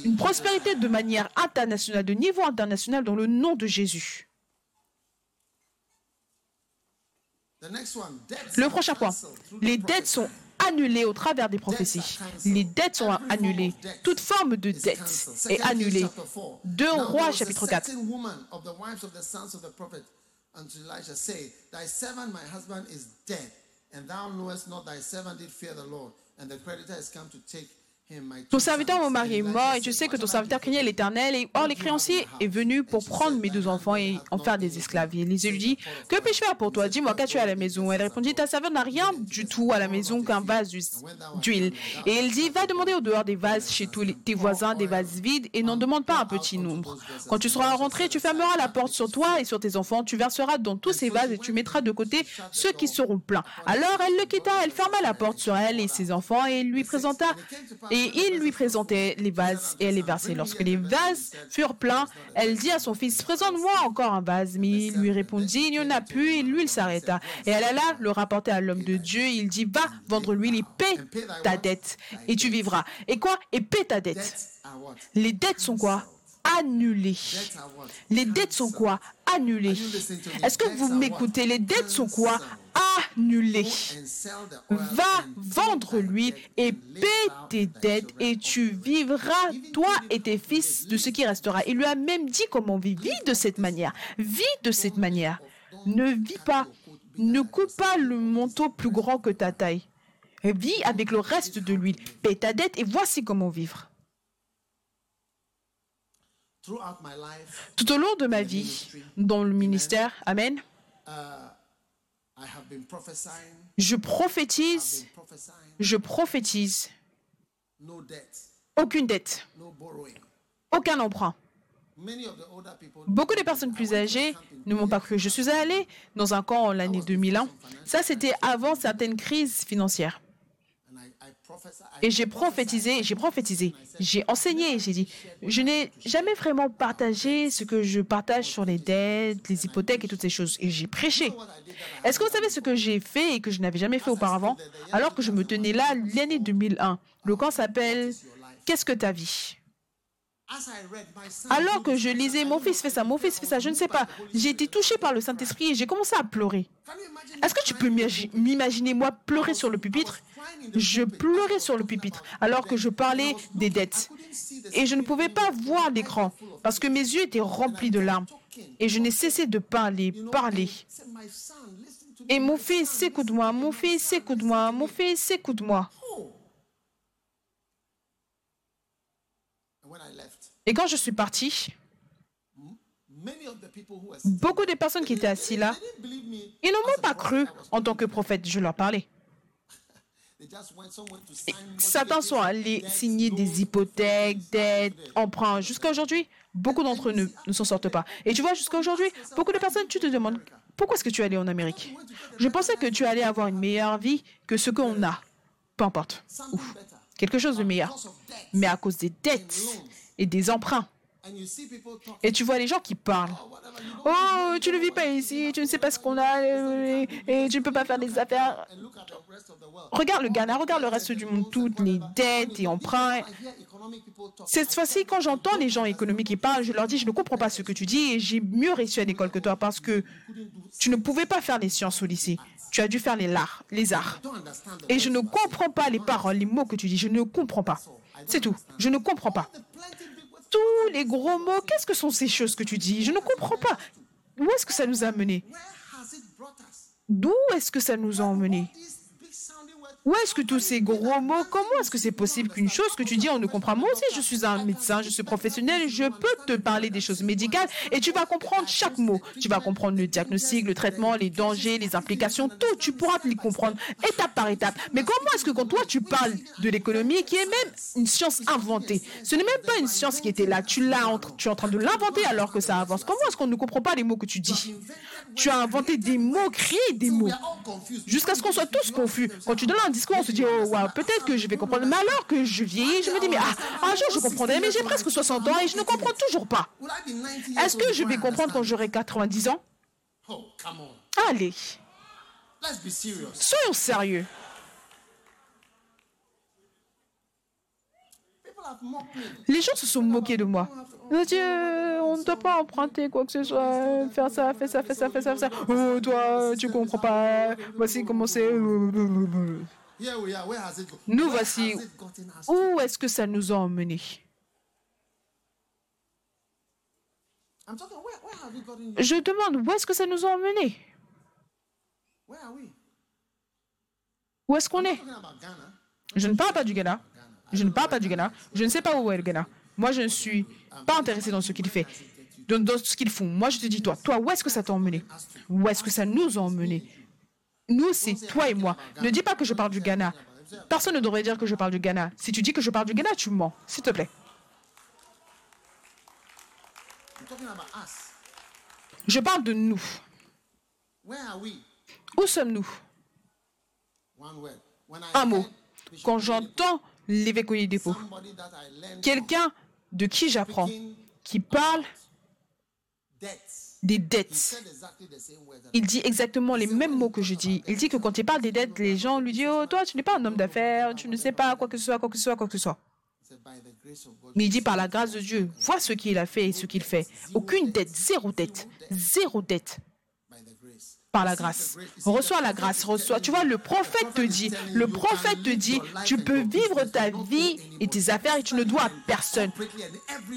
une prospérité de manière internationale, de niveau international, dans le nom de Jésus. Le prochain point. Les dettes sont annulées au travers des prophéties. Les dettes sont annulées. Toute forme de dette est annulée. 2 Rois chapitre 4. And the creditor has come to take ton serviteur, mon mari, est mort et tu sais que ton serviteur craignait l'Éternel. Et or, les créanciers est venu pour prendre mes deux enfants et en faire des esclaves. Et Élisée lui dit, que puis-je faire pour toi? Dis-moi, qu'as-tu à la maison Elle répondit, ta servante n'a rien du tout à la maison qu'un vase d'huile. Et il dit, va demander au dehors des vases chez tous tes voisins, des vases vides, et n'en demande pas un petit nombre. Quand tu seras rentré, tu fermeras la porte sur toi et sur tes enfants, tu verseras dans tous ces vases et tu mettras de côté ceux qui seront pleins. Alors elle le quitta, elle ferma la porte sur elle et ses enfants et lui présenta et il lui présentait les vases et elle les versait. Lorsque les vases furent pleins, elle dit à son fils, présente-moi encore un vase. Mais il lui répondit, il n'y en a plus, et l'huile s'arrêta. Et elle alla le rapporter à l'homme de Dieu. Il dit, va vendre l'huile et paie ta dette, et tu vivras. Et quoi? Et paie ta dette. Les dettes sont quoi? Annulées. Les dettes sont quoi? Annulées. Est-ce que vous m'écoutez? Les dettes sont quoi? annulé. Va vendre lui et paie tes dettes et tu vivras, toi et tes fils, de ce qui restera. Il lui a même dit comment vivre. Vis de cette manière. Vis de cette manière. Ne vis pas. Ne coupe pas le manteau plus grand que ta taille. Vis avec le reste de l'huile. Paie ta dette et voici comment vivre. Tout au long de ma vie, dans le ministère, Amen, je prophétise, je prophétise. Aucune dette, aucun emprunt. Beaucoup de personnes plus âgées ne m'ont pas cru. Je suis allé dans un camp en l'année 2001. Ça, c'était avant certaines crises financières. Et j'ai prophétisé, j'ai prophétisé, j'ai enseigné, j'ai dit, je n'ai jamais vraiment partagé ce que je partage sur les dettes, les hypothèques et toutes ces choses. Et j'ai prêché. Est-ce que vous savez ce que j'ai fait et que je n'avais jamais fait auparavant? Alors que je me tenais là l'année 2001. Le camp s'appelle Qu'est-ce que ta vie? Alors que je lisais, mon fils fait ça, mon fils fait ça, je ne sais pas. J'ai été touché par le Saint-Esprit et j'ai commencé à pleurer. Est-ce que tu peux m'imaginer moi pleurer sur le pupitre? Je pleurais sur le pupitre alors que je parlais des dettes. Et je ne pouvais pas voir l'écran parce que mes yeux étaient remplis de larmes. Et je n'ai cessé de parler, parler. Et mon fils, écoute-moi, mon fils, écoute-moi, mon fils, écoute-moi. Et quand je suis parti, beaucoup de personnes qui étaient assis là, ils ne m'ont pas cru en tant que prophète. Je leur parlais. certains sont allés signer des hypothèques, dettes, emprunts. Jusqu'à aujourd'hui, beaucoup d'entre eux ne, s'en sortent pas. Et tu vois, jusqu'à aujourd'hui, beaucoup de personnes, tu te demandes, pourquoi est-ce que tu es allé en Amérique? Je pensais que tu allais avoir une meilleure vie que ce qu'on a. Peu importe. Quelque chose de meilleur. Mais à cause des dettes et des emprunts. Et tu vois les gens qui parlent. Oh, tu ne vis pas ici, tu ne sais pas ce qu'on a et, tu ne peux pas faire des affaires. Regarde le Ghana, regarde le reste du monde, toutes les dettes et emprunts. Cette fois-ci, quand j'entends les gens économiques qui parlent, je leur dis, je ne comprends pas ce que tu dis et j'ai mieux réussi à l'école que toi parce que tu ne pouvais pas faire les sciences au lycée. Tu as dû faire les arts, les arts. Et je ne comprends pas les paroles, les mots que tu dis. Je ne comprends pas. C'est tout. Je ne comprends pas. Tous les gros mots, qu'est-ce que sont ces choses que tu dis? Je ne comprends pas. Où est-ce que ça nous a menés? D'où est-ce que ça nous a emmenés Où est-ce que tous ces gros mots, comment est-ce que c'est possible qu'une chose que tu dis, on ne comprend? Moi aussi, je suis un médecin, je suis professionnel, je peux te parler des choses médicales et tu vas comprendre chaque mot. Tu vas comprendre le diagnostic, le traitement, les dangers, les implications, tout. Tu pourras les comprendre étape par étape. Mais comment est-ce que quand toi, tu parles de l'économie, qui est même une science inventée, ce n'est même pas une science qui était là, tu, l'as, tu es en train de l'inventer alors que ça avance. Comment est-ce qu'on ne comprend pas les mots que tu dis? Tu as inventé des mots, créé des mots, jusqu'à ce qu'on soit tous confus. Quand tu donnes un discours, on se dit, oh, peut-être que je vais comprendre. Mais alors que je vieillis, je me dis, mais ah, un jour je comprendrai, mais j'ai presque 60 ans et je ne comprends toujours pas. Est-ce que je vais comprendre quand j'aurai 90 ans? Allez, soyons sérieux. Les gens se sont moqués de moi. Euh, on ne doit pas emprunter quoi que ce soit, faire ça, faire ça, faire ça, faire ça, faire ça. Oh, toi, tu comprends pas. Voici comment c'est. Nous voici. Où est-ce que ça nous a emmenés? Je demande, où est-ce que ça nous a emmenés? Où est-ce qu'on est? Je ne parle pas du Ghana. Je ne parle pas du Ghana. Je ne sais pas où est le Ghana. Moi, je ne suis pas intéressé dans ce qu'il fait, dans, dans ce qu'ils font. Moi, je te dis, toi, toi, où est-ce que ça t'a emmené? Où est-ce que ça nous a emmené Nous, c'est toi et moi. Ne dis pas que je parle du Ghana. Personne ne devrait dire que je parle du Ghana. Si tu dis que je parle du Ghana, tu mens. S'il te plaît. Je parle de nous. Où sommes-nous? Un mot. Quand j'entends l'évêque dépôt, quelqu'un de qui j'apprends, qui parle des dettes. Il dit exactement les mêmes mots que je dis. Il dit que quand il parle des dettes, les gens lui disent Oh, toi, tu n'es pas un homme d'affaires, tu ne sais pas quoi que ce soit, quoi que ce soit, quoi que ce soit. Mais il dit par la grâce de Dieu, vois ce qu'il a fait et ce qu'il fait. Aucune dette, zéro dette, zéro dette la grâce. Reçois la grâce, reçois. Tu vois, le prophète te dit, le prophète te dit, tu peux vivre ta vie et tes affaires et tu ne dois à personne.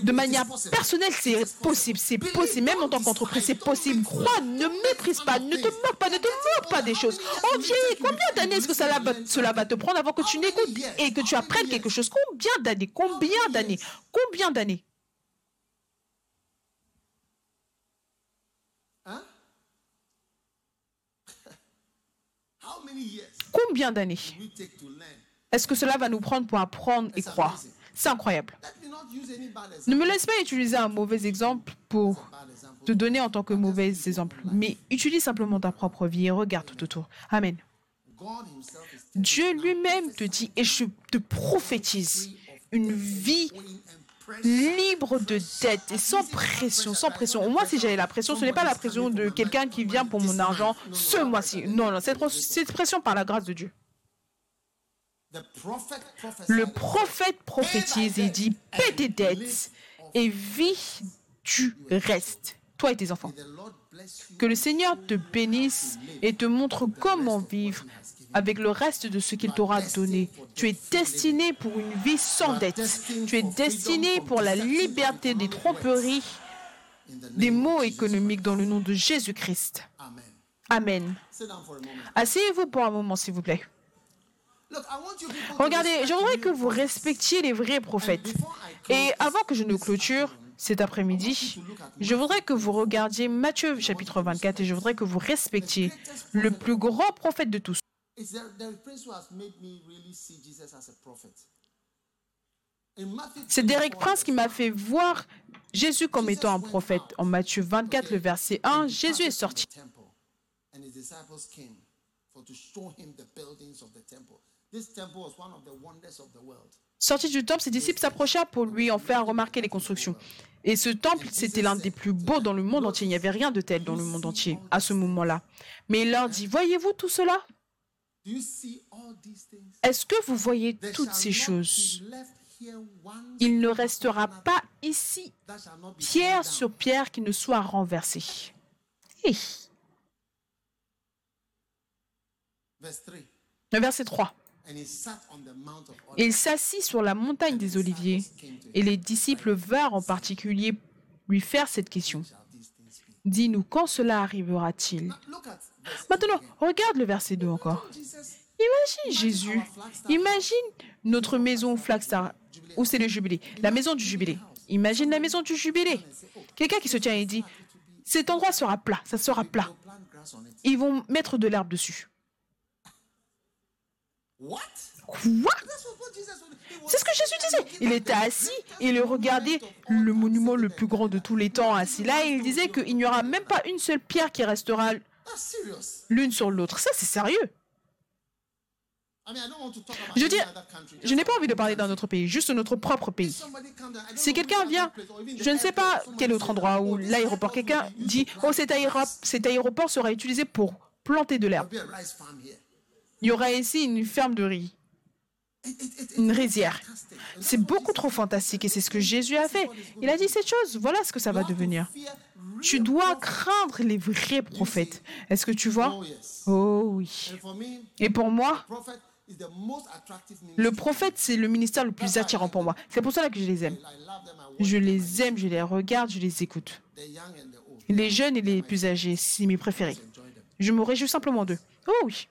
De manière personnelle, c'est possible, c'est possible. Même en tant qu'entreprise, c'est possible. Crois, ne méprise pas, ne te moque pas, ne te moque pas des choses. On vieillit, combien d'années est-ce que cela va, cela va te prendre avant que tu n'écoutes et que tu apprennes quelque chose? Combien d'années? Combien d'années? Combien d'années? Combien d'années est-ce que cela va nous prendre pour apprendre et croire C'est incroyable. Ne me laisse pas utiliser un mauvais exemple pour te donner en tant que mauvais exemple, mais utilise simplement ta propre vie et regarde tout autour. Amen. Dieu lui-même te dit, et je te prophétise, une vie libre de dette et sans pression, sans pression. Moi, si j'avais la pression, ce n'est pas la pression de quelqu'un qui vient pour mon argent ce mois-ci. Non, non, cette pression par la grâce de Dieu. Le prophète prophétise et dit, paie tes dettes et vis du reste, toi et tes enfants. Que le Seigneur te bénisse et te montre comment vivre avec le reste de ce qu'il t'aura donné. Tu es destiné pour une vie sans dette. Tu es destiné pour la liberté des tromperies, des mots économiques dans le nom de Jésus-Christ. Amen. Asseyez-vous pour un moment, s'il vous plaît. Regardez, j'aimerais que vous respectiez les vrais prophètes. Et avant que je ne clôture cet après-midi, je voudrais que vous regardiez Matthieu chapitre 24 et je voudrais que vous respectiez le plus grand prophète de tous. C'est Derek Prince qui m'a fait voir Jésus comme étant un prophète. En Matthieu 24, le verset 1, Jésus est sorti. Sorti du temple, ses disciples s'approchèrent pour lui en faire remarquer les constructions. Et ce temple, c'était l'un des plus beaux dans le monde entier. Il n'y avait rien de tel dans le monde entier à ce moment-là. Mais il leur dit, voyez-vous tout cela? Est-ce que vous voyez toutes ces choses? Il ne restera pas ici pierre sur pierre qui ne soit renversée. Le verset 3. Il s'assit sur la montagne des Oliviers et les disciples vinrent en particulier lui faire cette question. Dis-nous, quand cela arrivera-t-il? Maintenant, regarde le verset 2 encore. Imagine Jésus. Imagine notre maison Flagstar, où c'est le jubilé, la maison du jubilé. Imagine la maison du jubilé. Quelqu'un qui se tient et dit, cet endroit sera plat, ça sera plat. Ils vont mettre de l'herbe dessus. Quoi? C'est ce que Jésus disait. Il était assis, il regardait le monument le plus grand de tous les temps assis là et il disait qu'il n'y aura même pas une seule pierre qui restera l'une sur l'autre. Ça, c'est sérieux. Je dis, je n'ai pas envie de parler d'un autre pays, juste notre propre pays. Si quelqu'un vient, je ne sais pas quel autre endroit, ou l'aéroport, quelqu'un dit, oh, cet aéroport, cet aéroport sera utilisé pour planter de l'herbe. Il y aura ici une ferme de riz, une rizière. C'est beaucoup trop fantastique et c'est ce que Jésus a fait. Il a dit cette chose, voilà ce que ça va devenir. Tu dois craindre les vrais prophètes. Est-ce que tu vois? Oh oui. Et pour moi, le prophète, c'est le ministère le plus attirant pour moi. C'est pour cela que je les aime. Je les aime, je les regarde, je les écoute. Les jeunes et les plus âgés, c'est mes préférés. Je me réjouis simplement d'eux. Oh oui.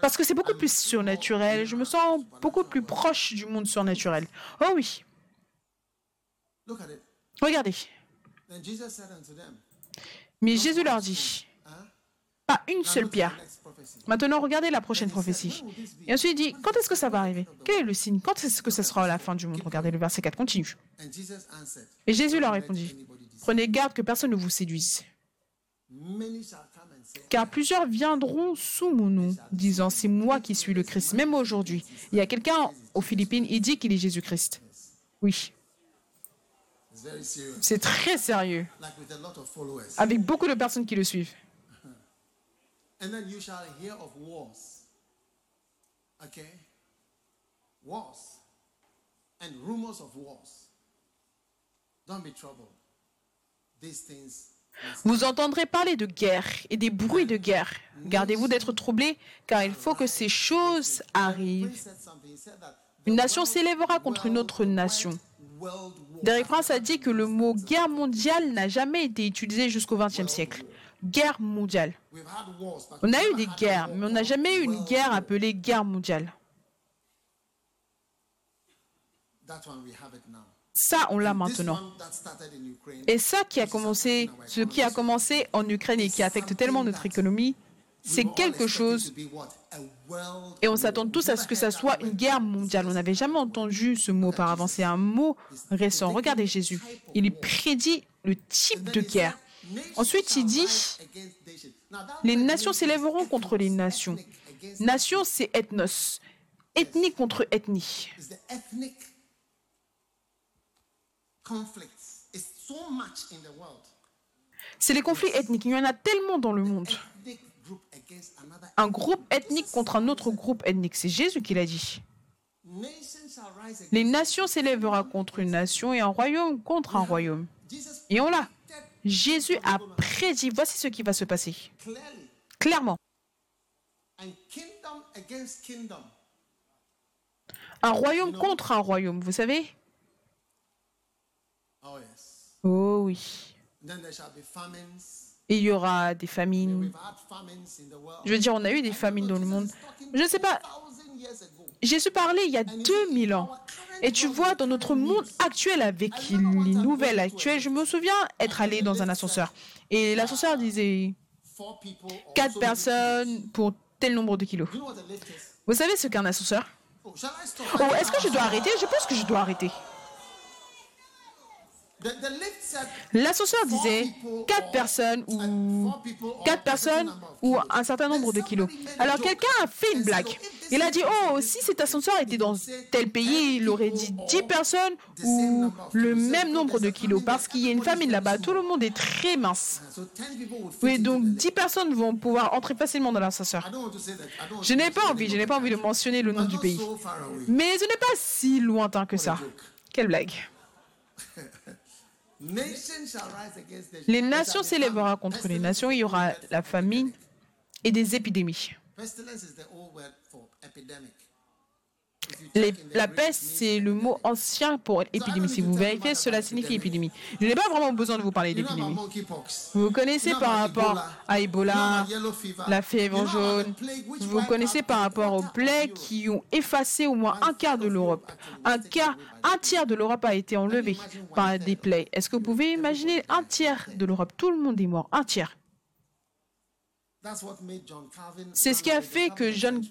Parce que c'est beaucoup plus surnaturel. Je me sens beaucoup plus proche du monde surnaturel. Oh oui. Regardez. Mais Jésus leur dit, pas une seule pierre. Maintenant, regardez la prochaine prophétie. Et ensuite, il dit, quand est-ce que ça va arriver Quel est le signe Quand est-ce que ce sera la fin du monde Regardez le verset 4, continue. Et Jésus leur répondit, prenez garde que personne ne vous séduise. Car plusieurs viendront sous mon nom, disant, c'est moi qui suis le Christ, même aujourd'hui. Il y a quelqu'un aux Philippines, il dit qu'il est Jésus-Christ. Oui. C'est très sérieux. Avec beaucoup de personnes qui le suivent. Don't be troubled. These things vous entendrez parler de guerre et des bruits de guerre. Gardez-vous d'être troublés, car il faut que ces choses arrivent. Une nation s'élèvera contre une autre nation. Derek France a dit que le mot guerre mondiale n'a jamais été utilisé jusqu'au XXe siècle guerre mondiale. On a eu des guerres, mais on n'a jamais eu une guerre appelée guerre mondiale. Ça, on l'a maintenant. Et ça qui a commencé, ce qui a commencé en Ukraine et qui affecte tellement notre économie, c'est quelque chose. Et on s'attend tous à ce que ça soit une guerre mondiale. On n'avait jamais entendu ce mot auparavant. C'est un mot récent. Regardez Jésus. Il prédit le type de guerre. Ensuite, il dit, les nations s'élèveront contre les nations. Nation, c'est ethnos. Ethnie contre ethnie. C'est les conflits ethniques. Il y en a tellement dans le monde. Un groupe ethnique contre un autre groupe ethnique. C'est Jésus qui l'a dit. Les nations s'élèveront contre une nation et un royaume contre un royaume. Et on l'a. Jésus a prédit, voici ce qui va se passer. Clairement. Un royaume contre un royaume, vous savez? Oh oui. Et il y aura des famines. Je veux dire, on a eu des famines dans le monde. Je ne sais pas. Jésus parlait il y a 2000 ans. Et tu vois, dans notre monde actuel, avec les nouvelles actuelles, je me souviens être allé dans un ascenseur. Et l'ascenseur disait quatre personnes pour tel nombre de kilos. Vous savez ce qu'est un ascenseur? Oh, est-ce que je dois arrêter? Je pense que je dois arrêter. L'ascenseur disait quatre personnes ou quatre personnes ou un certain nombre de kilos. Alors quelqu'un a fait une blague. Il a dit oh si cet ascenseur était dans tel pays, il aurait dit 10 personnes ou le même nombre de kilos parce qu'il y a une famine là-bas. Tout le monde est très mince. Oui donc 10 personnes vont pouvoir entrer facilement dans l'ascenseur. Je n'ai pas envie, je n'ai pas envie de mentionner le nom du pays. Mais ce n'est pas si lointain que ça. Quelle blague. Les nations s'élèveront contre les nations, il y aura la famine et des épidémies. La peste, c'est le mot ancien pour épidémie. Si vous vérifiez, cela signifie épidémie. Je n'ai pas vraiment besoin de vous parler d'épidémie. Vous connaissez par rapport à Ebola, la fièvre jaune. Vous connaissez par rapport aux plaies qui ont effacé au moins un quart de l'Europe. Un quart, un tiers de l'Europe a été enlevé par des plaies. Est-ce que vous pouvez imaginer un tiers de l'Europe? Tout le monde est mort. Un tiers. C'est ce qui a fait que John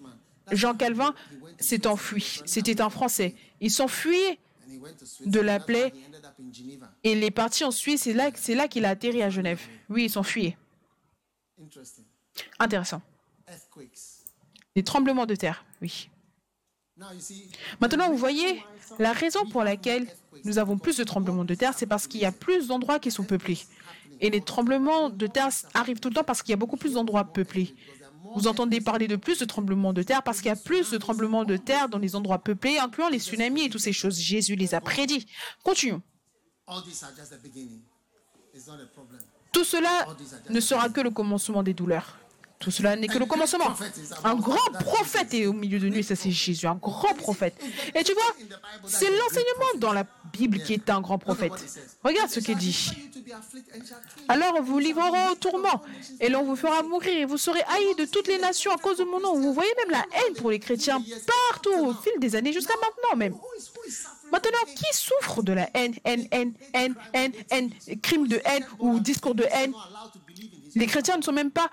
Jean Calvin s'est enfui. C'était un Français. Il s'enfuit de la plaie et il est parti en Suisse. C'est là, c'est là qu'il a atterri à Genève. Oui, il s'enfuyait. Intéressant. Des tremblements de terre, oui. Maintenant, vous voyez, la raison pour laquelle nous avons plus de tremblements de terre, c'est parce qu'il y a plus d'endroits qui sont peuplés. Et les tremblements de terre arrivent tout le temps parce qu'il y a beaucoup plus d'endroits peuplés. Vous entendez parler de plus de tremblements de terre parce qu'il y a plus de tremblements de terre dans les endroits peuplés, incluant les tsunamis et toutes ces choses. Jésus les a prédits. Continuons. Tout cela ne sera que le commencement des douleurs. Tout cela n'est que le commencement. Un grand prophète est au milieu de nous, et ça c'est Jésus, un grand prophète. Et tu vois, c'est l'enseignement dans la Bible qui est un grand prophète. Regarde ce qu'il dit. Alors vous livrerez au tourment, et l'on vous fera mourir, et vous serez haïs de toutes les nations à cause de mon nom. Vous voyez même la haine pour les chrétiens partout au fil des années, jusqu'à maintenant même. Maintenant, qui souffre de la haine, haine, haine, haine, haine, haine, crime de haine ou discours de haine? Les chrétiens ne sont même pas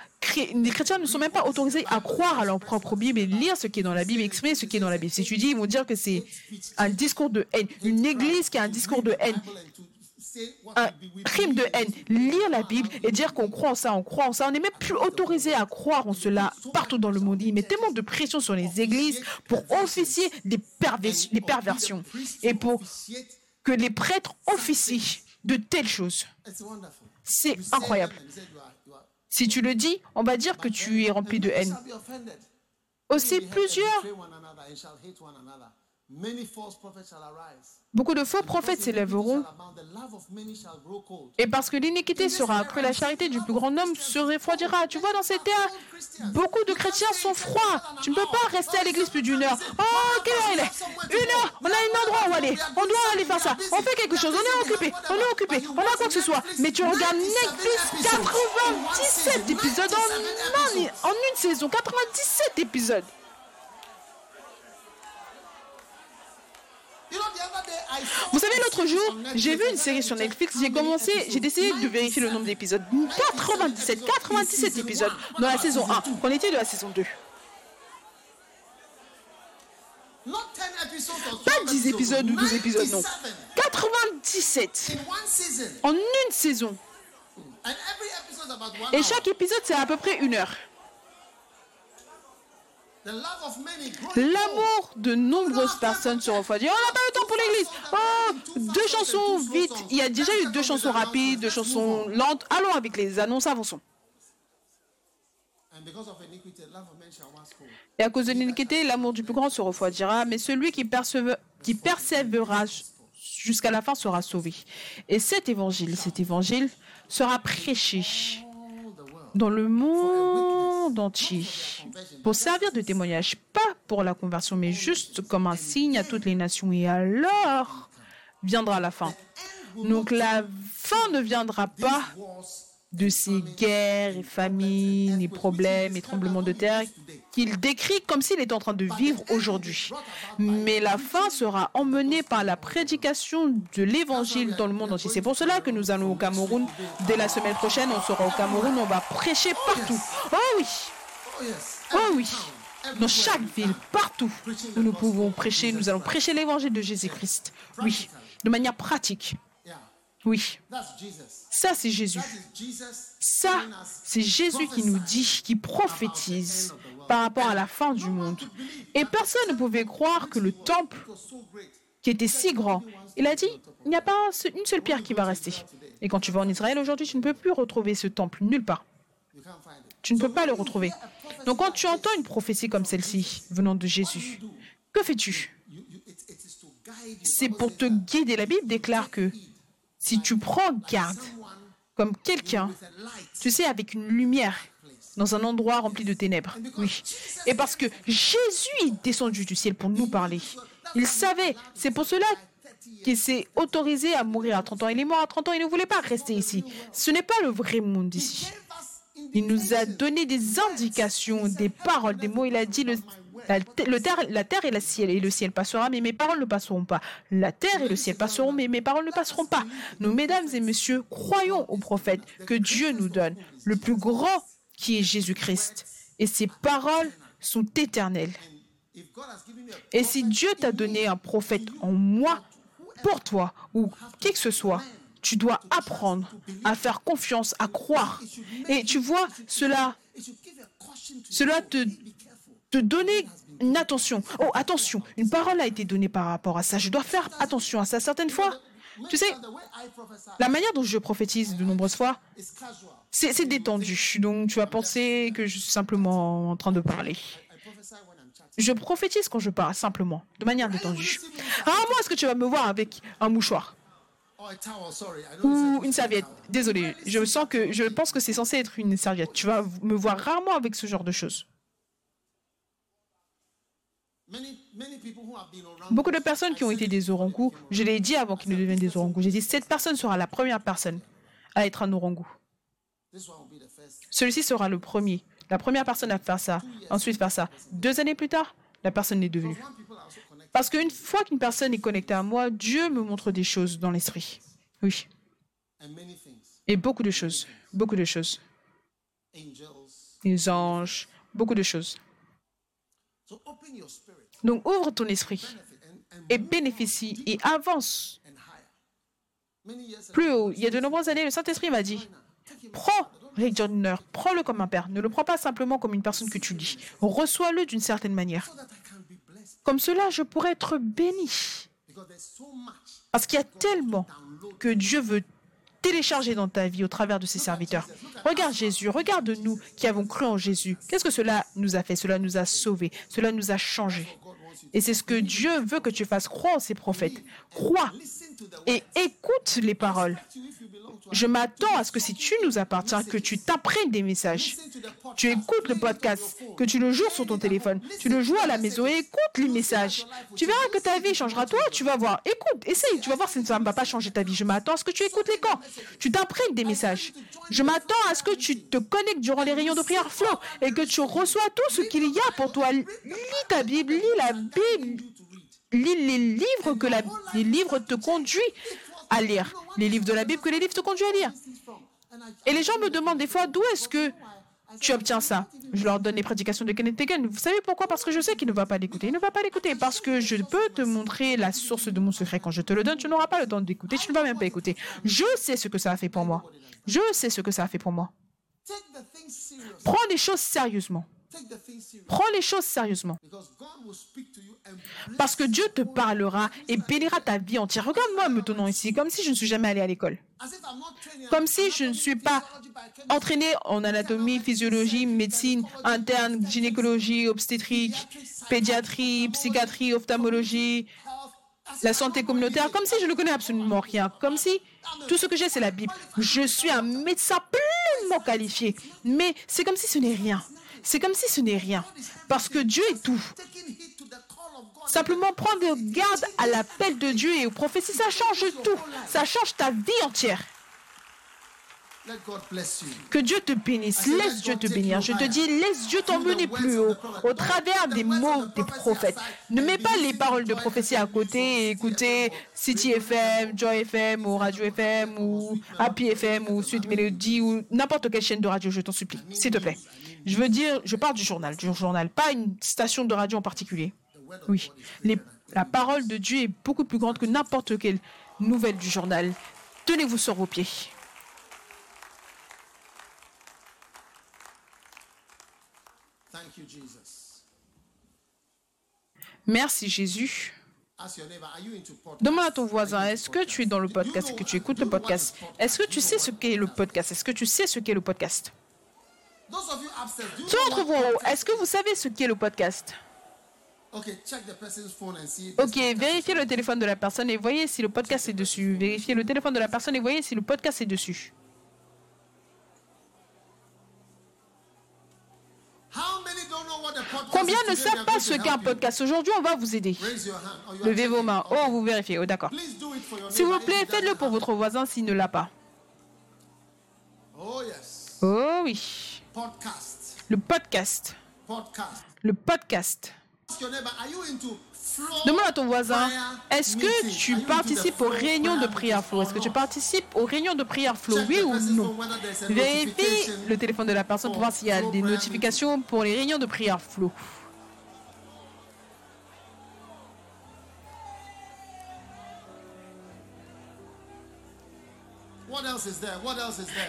les chrétiens ne sont même pas autorisés à croire à leur propre Bible et lire ce qui est dans la Bible, exprimer ce qui est dans la Bible. Si tu dis, ils vont dire que c'est un discours de haine, une église qui a un discours de haine, un crime de haine. Lire la Bible et dire qu'on croit en ça, on croit en ça. On n'est même plus autorisé à croire en cela partout dans le monde. Il met tellement de pression sur les églises pour officier des, des perversions et pour que les prêtres officient de telles choses. C'est incroyable. Si tu le dis, on va dire que tu es rempli de haine. Aussi, plusieurs Beaucoup de faux prophètes s'élèveront. Et parce que l'iniquité sera accrue, la charité du plus grand homme se refroidira. Tu vois, dans ces terres, beaucoup de chrétiens sont froids. Tu ne peux pas rester à l'église plus d'une heure. Oh, quelle heure il est Une heure On a un endroit où aller. On doit aller faire ça. On fait quelque chose. On est occupé. On est occupé. On a quoi que ce soit. Mais tu regardes Netflix 97 épisodes en, en une saison. 97 épisodes. Vous savez, l'autre jour, j'ai vu une série sur Netflix, j'ai commencé, j'ai décidé de vérifier le nombre d'épisodes. 97, 97 épisodes dans la saison 1. Qu'en était de la saison 2 Pas 10 épisodes ou 12 épisodes, non. 97 en une saison. Et chaque épisode, c'est à peu près une heure. L'amour de nombreuses personnes se refroidit. On n'a pas le temps pour l'église. Oh, deux chansons vite. Il y a déjà eu deux chansons rapides, deux chansons lentes. Allons avec les annonces, avançons. Et à cause de l'iniquité, l'amour du plus grand se refroidira, mais celui qui, qui persévérera jusqu'à la fin sera sauvé. Et cet évangile, cet évangile sera prêché dans le monde entier pour servir de témoignage, pas pour la conversion, mais juste comme un signe à toutes les nations. Et alors viendra la fin. Donc la fin ne viendra pas de ces guerres et famines et problèmes et tremblements de terre qu'il décrit comme s'il était en train de vivre aujourd'hui. Mais la fin sera emmenée par la prédication de l'évangile dans le monde entier. C'est pour cela que nous allons au Cameroun. Dès la semaine prochaine, on sera au Cameroun, on va prêcher partout. Oh oui Oh oui dans chaque ville, partout où nous pouvons prêcher, nous allons prêcher l'évangile de Jésus-Christ. Oui, de manière pratique. Oui. Ça, c'est Jésus. Ça, c'est Jésus qui nous dit, qui prophétise par rapport à la fin du monde. Et personne ne pouvait croire que le temple, qui était si grand, il a dit, il n'y a pas une seule pierre qui va rester. Et quand tu vas en Israël aujourd'hui, tu ne peux plus retrouver ce temple nulle part. Tu ne peux pas le retrouver. Donc quand tu entends une prophétie comme celle-ci venant de Jésus, que fais-tu? C'est pour te guider. La Bible déclare que si tu prends garde comme quelqu'un, tu sais, avec une lumière dans un endroit rempli de ténèbres. Oui. Et parce que Jésus est descendu du ciel pour nous parler. Il savait. C'est pour cela qu'il s'est autorisé à mourir à 30 ans. Il est mort à 30 ans. Il ne voulait pas rester ici. Ce n'est pas le vrai monde ici. Il nous a donné des indications, des paroles, des mots. Il a dit le, la, terre, la terre et le ciel et le ciel passera, mais mes paroles ne passeront pas. La terre et le ciel passeront, mais mes paroles ne passeront pas. Nous, mesdames et messieurs, croyons au prophète que Dieu nous donne, le plus grand qui est Jésus-Christ. Et ses paroles sont éternelles. Et si Dieu t'a donné un prophète en moi, pour toi, ou qui que ce soit, tu dois apprendre à faire confiance, à croire. Et tu vois, cela, cela te, te donner une attention. Oh, attention, une parole a été donnée par rapport à ça. Je dois faire attention à ça. Certaines fois, tu sais, la manière dont je prophétise de nombreuses fois, c'est détendu. Donc, tu vas penser que je suis simplement en train de parler. Je prophétise quand je parle, simplement, de manière détendue. Rarement est-ce que tu vas me voir avec un mouchoir ou une serviette. Désolé, je sens que je pense que c'est censé être une serviette. Tu vas me voir rarement avec ce genre de choses. Beaucoup de personnes qui ont été des orangous, je l'ai dit avant qu'ils ne deviennent des orangous, j'ai dit cette personne sera la première personne à être un orangou. Celui-ci sera le premier, la première personne à faire ça, ensuite faire ça. Deux années plus tard, la personne n'est devenue. Parce qu'une fois qu'une personne est connectée à moi, Dieu me montre des choses dans l'esprit. Oui. Et beaucoup de choses. Beaucoup de choses. Les anges, beaucoup de choses. Donc ouvre ton esprit et bénéficie et avance plus haut. Il y a de nombreuses années, le Saint-Esprit m'a dit, prends Rick Joyner, prends-le comme un père. Ne le prends pas simplement comme une personne que tu lis. Reçois-le d'une certaine manière. Comme cela, je pourrais être béni. Parce qu'il y a tellement que Dieu veut télécharger dans ta vie au travers de ses serviteurs. Regarde Jésus, regarde nous qui avons cru en Jésus. Qu'est-ce que cela nous a fait? Cela nous a sauvés, cela nous a changés. Et c'est ce que Dieu veut que tu fasses. Crois en ses prophètes. Crois et écoute les paroles. Je m'attends à ce que si tu nous appartiens, que tu t'apprennes des messages. Tu écoutes le podcast, que tu le joues sur ton téléphone, tu le joues à la maison et écoute les messages. Tu verras que ta vie changera. Toi, tu vas voir. Écoute, essaye, tu vas voir si ça ne va pas changer ta vie. Je m'attends à ce que tu écoutes les camps. Tu t'apprennes des messages. Je m'attends à ce que tu te connectes durant les réunions de prière flow et que tu reçois tout ce qu'il y a pour toi. Lis ta Bible, lis la Bible, lis les livres que la, les livres te conduisent à lire. Les livres de la Bible que les livres te conduisent à lire. Et les gens me demandent des fois d'où est-ce que tu obtiens ça? Je leur donne les prédications de Kenneth Hagin. Vous savez pourquoi? Parce que je sais qu'il ne va pas l'écouter. Il ne va pas l'écouter parce que je peux te montrer la source de mon secret. Quand je te le donne, tu n'auras pas le temps d'écouter. Tu ne vas même pas écouter. Je sais ce que ça a fait pour moi. Je sais ce que ça a fait pour moi. Prends les choses sérieusement. Prends les choses sérieusement. Parce que Dieu te parlera et bénira ta vie entière. Regarde-moi me tenant ici, comme si je ne suis jamais allé à l'école. Comme si je ne suis pas entraîné en anatomie, physiologie, médecine interne, gynécologie, obstétrique, pédiatrie, psychiatrie, ophtalmologie, la santé communautaire, comme si je ne connais absolument rien, comme si tout ce que j'ai, c'est la Bible. Je suis un médecin pleinement qualifié, mais c'est comme si ce n'est rien. C'est comme si ce n'est rien, parce que Dieu est tout. Simplement prendre garde à l'appel de Dieu et aux prophéties, ça change tout. Ça change ta vie entière. Que Dieu te bénisse. Laisse Dieu te bénir. Je te dis, laisse Dieu t'emmener plus haut au travers des mots des prophètes. Ne mets pas les paroles de prophétie à côté et écoutez City FM, Joy FM ou Radio FM ou Happy FM ou Sud Melody ou n'importe quelle chaîne de radio, je t'en supplie, s'il te plaît. Je veux dire, je parle du journal, du journal, pas une station de radio en particulier. Oui, la parole de Dieu est beaucoup plus grande que n'importe quelle nouvelle du journal. Tenez-vous sur vos pieds. Merci Jésus. Demande à ton voisin, est-ce que tu es dans le podcast, est-ce que tu écoutes le podcast? Est-ce que tu sais ce qu'est le podcast? Est-ce que tu sais ce qu'est le podcast? Ceux d'entre vous, est-ce que vous savez ce qu'est le podcast? Ok, vérifiez le téléphone de la personne et voyez si le podcast est dessus. Vérifiez le téléphone de la personne et voyez si le podcast est dessus. Combien Combien ne savent pas ce qu'est un podcast? Aujourd'hui, on va vous aider. Levez vos mains. Oh, vous vérifiez. Oh, d'accord. S'il vous plaît, faites-le pour votre voisin s'il ne l'a pas. Oh oui. Le podcast. Le podcast. Demande à ton voisin, est-ce que tu participes aux réunions de prière flow? Est-ce que tu participes aux réunions de prière flow? Oui ou non? Vérifie le téléphone de la personne pour voir s'il y a des notifications pour les réunions de prière flow.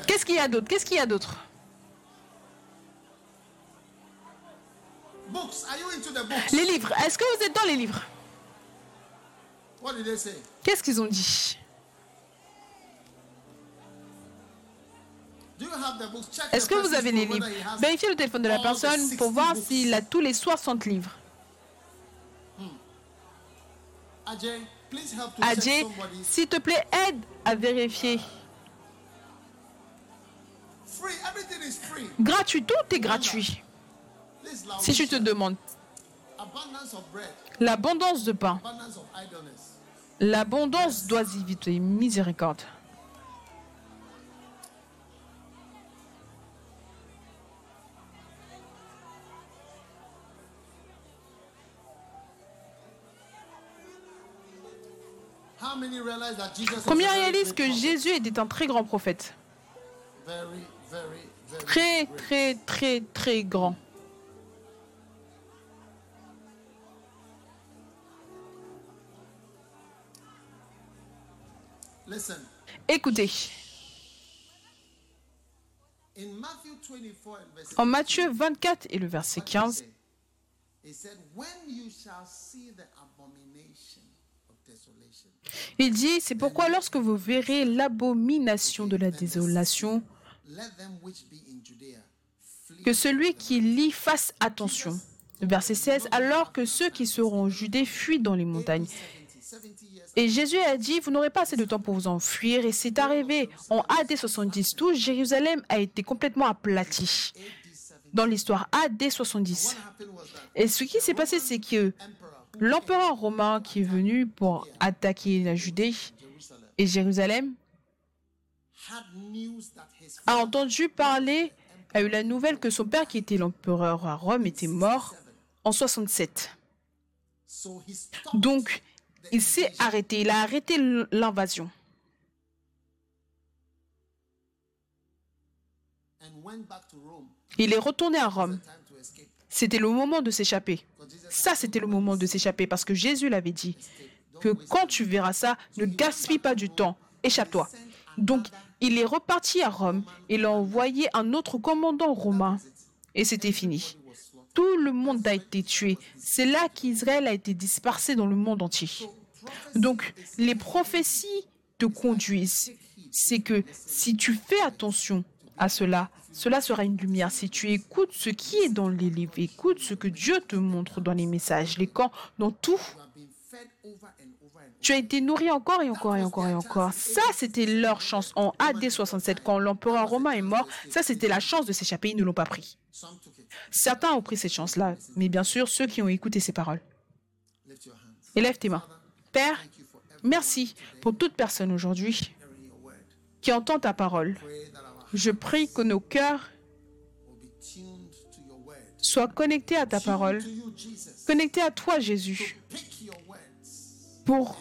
Qu'est-ce qu'il y a d'autre? Qu'est-ce qu'il y a d'autre? Les livres. Est-ce que vous êtes dans les livres? Qu'est-ce qu'ils ont dit? Est-ce que vous avez les livres? Vérifiez le téléphone de la personne pour voir s'il a tous les 60 livres. Adjé, s'il te plaît, aide à vérifier. Gratuit, tout est gratuit. Si je te demande l'abondance de pain, l'abondance d'oisiveté, miséricorde. Combien réalisent que Jésus était un très grand prophète? Très, très, très, très grand. Écoutez. En Matthieu 24 et le verset 15, il dit, c'est pourquoi lorsque vous verrez l'abomination de la désolation, que celui qui lit fasse attention. Verset 16, alors que ceux qui seront judés fuient dans les montagnes. Et Jésus a dit, vous n'aurez pas assez de temps pour vous enfuir. Et c'est arrivé en AD 70. Tout Jérusalem a été complètement aplati dans l'histoire AD 70. Et ce qui s'est passé, c'est que l'empereur romain qui est venu pour attaquer la Judée et Jérusalem a entendu parler, a eu la nouvelle que son père, qui était l'empereur à Rome, était mort en 67. Donc, il s'est arrêté, il a arrêté l'invasion. Il est retourné à Rome. C'était le moment de s'échapper. Ça, c'était le moment de s'échapper parce que Jésus l'avait dit que quand tu verras ça, ne gaspille pas du temps, échappe-toi. Donc, il est reparti à Rome. Il a envoyé un autre commandant romain et c'était fini. Tout le monde a été tué. C'est là qu'Israël a été dispersé dans le monde entier. Donc, les prophéties te conduisent. C'est que si tu fais attention à cela, cela sera une lumière. Si tu écoutes ce qui est dans les livres, écoute ce que Dieu te montre dans les messages, les camps, dans tout, tu as été nourri encore et encore et encore et encore. Ça, c'était leur chance. En AD 67, quand l'empereur romain est mort, ça, c'était la chance de s'échapper. Ils ne l'ont pas pris. Certains ont pris cette chance-là, mais bien sûr, ceux qui ont écouté ces paroles. Élève tes mains. Père, merci pour toute personne aujourd'hui qui entend ta parole. Je prie que nos cœurs soient connectés à ta parole, connectés à toi, Jésus, pour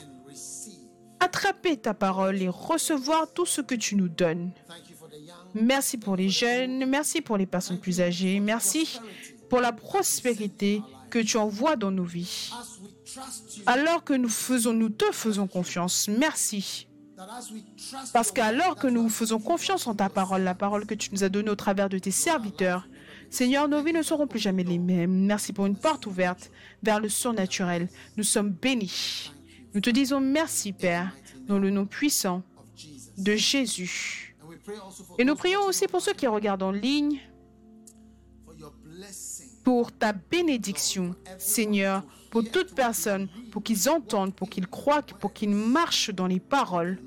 attraper ta parole et recevoir tout ce que tu nous donnes. Merci pour les jeunes, merci pour les personnes plus âgées, merci pour la prospérité que tu envoies dans nos vies. Alors que nous faisons, nous te faisons confiance. Merci. Parce qu'alors que nous faisons confiance en ta parole, la parole que tu nous as donnée au travers de tes serviteurs, Seigneur, nos vies ne seront plus jamais les mêmes. Merci pour une porte ouverte vers le surnaturel. Nous sommes bénis. Nous te disons merci, Père, dans le nom puissant de Jésus. Et nous prions aussi pour ceux qui regardent en ligne, pour ta bénédiction, Seigneur, pour toute personne, pour qu'ils entendent, pour qu'ils croient, pour qu'ils marchent dans les paroles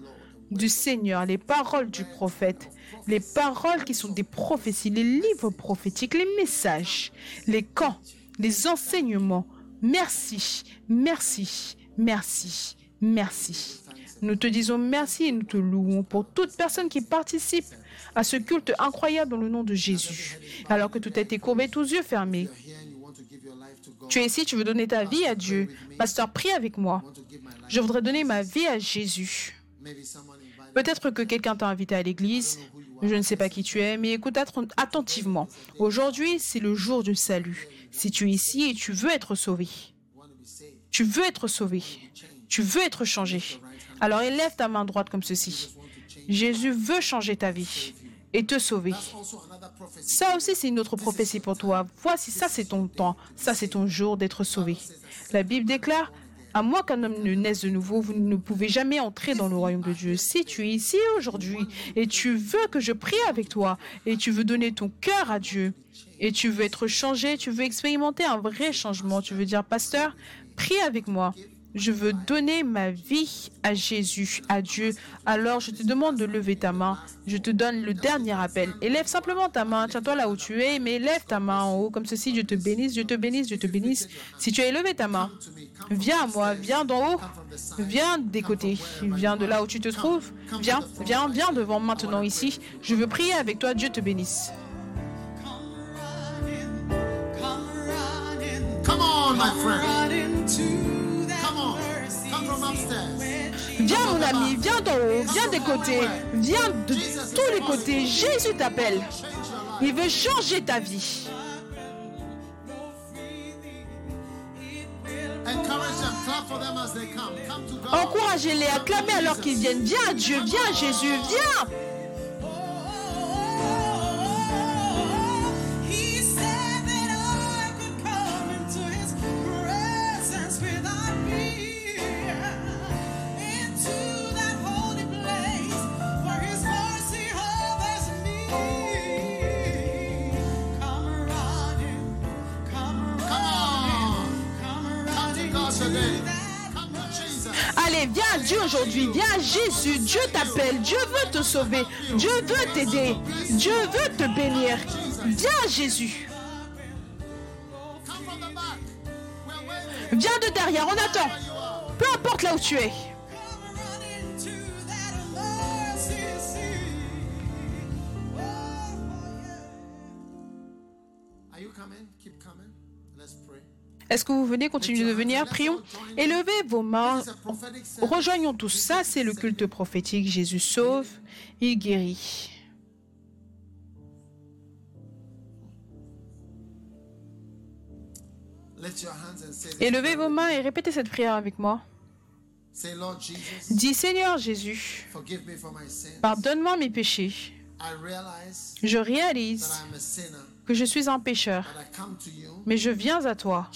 du Seigneur, les paroles du prophète, les paroles qui sont des prophéties, les livres prophétiques, les messages, les camps, les enseignements. Merci, merci, merci, merci. Nous te disons merci et nous te louons pour toute personne qui participe à ce culte incroyable dans le nom de Jésus. Alors que tout a été courbé, tous yeux fermés. Tu es ici, tu veux donner ta vie à Dieu. Pasteur, prie avec moi. Je voudrais donner ma vie à Jésus. Peut-être que quelqu'un t'a invité à l'église. Je ne sais pas qui tu es, mais écoute attentivement. Aujourd'hui, c'est le jour du salut. Si tu es ici et tu veux être sauvé, tu veux être sauvé, tu veux être changé, alors élève ta main droite comme ceci. Jésus veut changer ta vie et te sauver. Ça aussi, c'est une autre prophétie pour toi. Voici, ça c'est ton temps, ça c'est ton jour d'être sauvé. La Bible déclare, à moins qu'un homme ne naisse de nouveau, vous ne pouvez jamais entrer dans le royaume de Dieu. Si tu es ici aujourd'hui et tu veux que je prie avec toi et tu veux donner ton cœur à Dieu et tu veux être changé, tu veux expérimenter un vrai changement, tu veux dire, pasteur, prie avec moi je veux donner ma vie à Jésus, à Dieu, alors je te demande de lever ta main. Je te donne le dernier appel. Élève simplement ta main. Tiens-toi là où tu es, mais lève ta main en haut, comme ceci. Dieu te bénisse, Dieu te bénisse, Dieu te bénisse. Si tu as élevé ta main, viens à moi, viens d'en haut, viens des côtés, viens de là où tu te trouves. Viens, viens, viens devant maintenant ici. Je veux prier avec toi. Dieu te bénisse. Come on, my friend. Viens mon ami, viens d'en haut, viens des côtés, viens de tous les côtés. Jésus t'appelle. Il veut changer ta vie. Encouragez-les, acclamez alors qu'ils viennent. Viens à Dieu, viens à Jésus, viens. Viens à Dieu aujourd'hui, viens à Jésus. Dieu t'appelle, Dieu veut te sauver, Dieu veut t'aider, Dieu veut te bénir. Viens à Jésus. Viens de derrière, on attend. Peu importe là où tu es. Est-ce que vous venez continuer de venir Prions. Élevez vos mains. Rejoignons tous. Ça, c'est le culte prophétique. Jésus sauve, il guérit. Élevez vos mains et répétez cette prière avec moi. Dis Seigneur Jésus, pardonne-moi mes péchés. Je réalise que je suis un pécheur, mais je viens à toi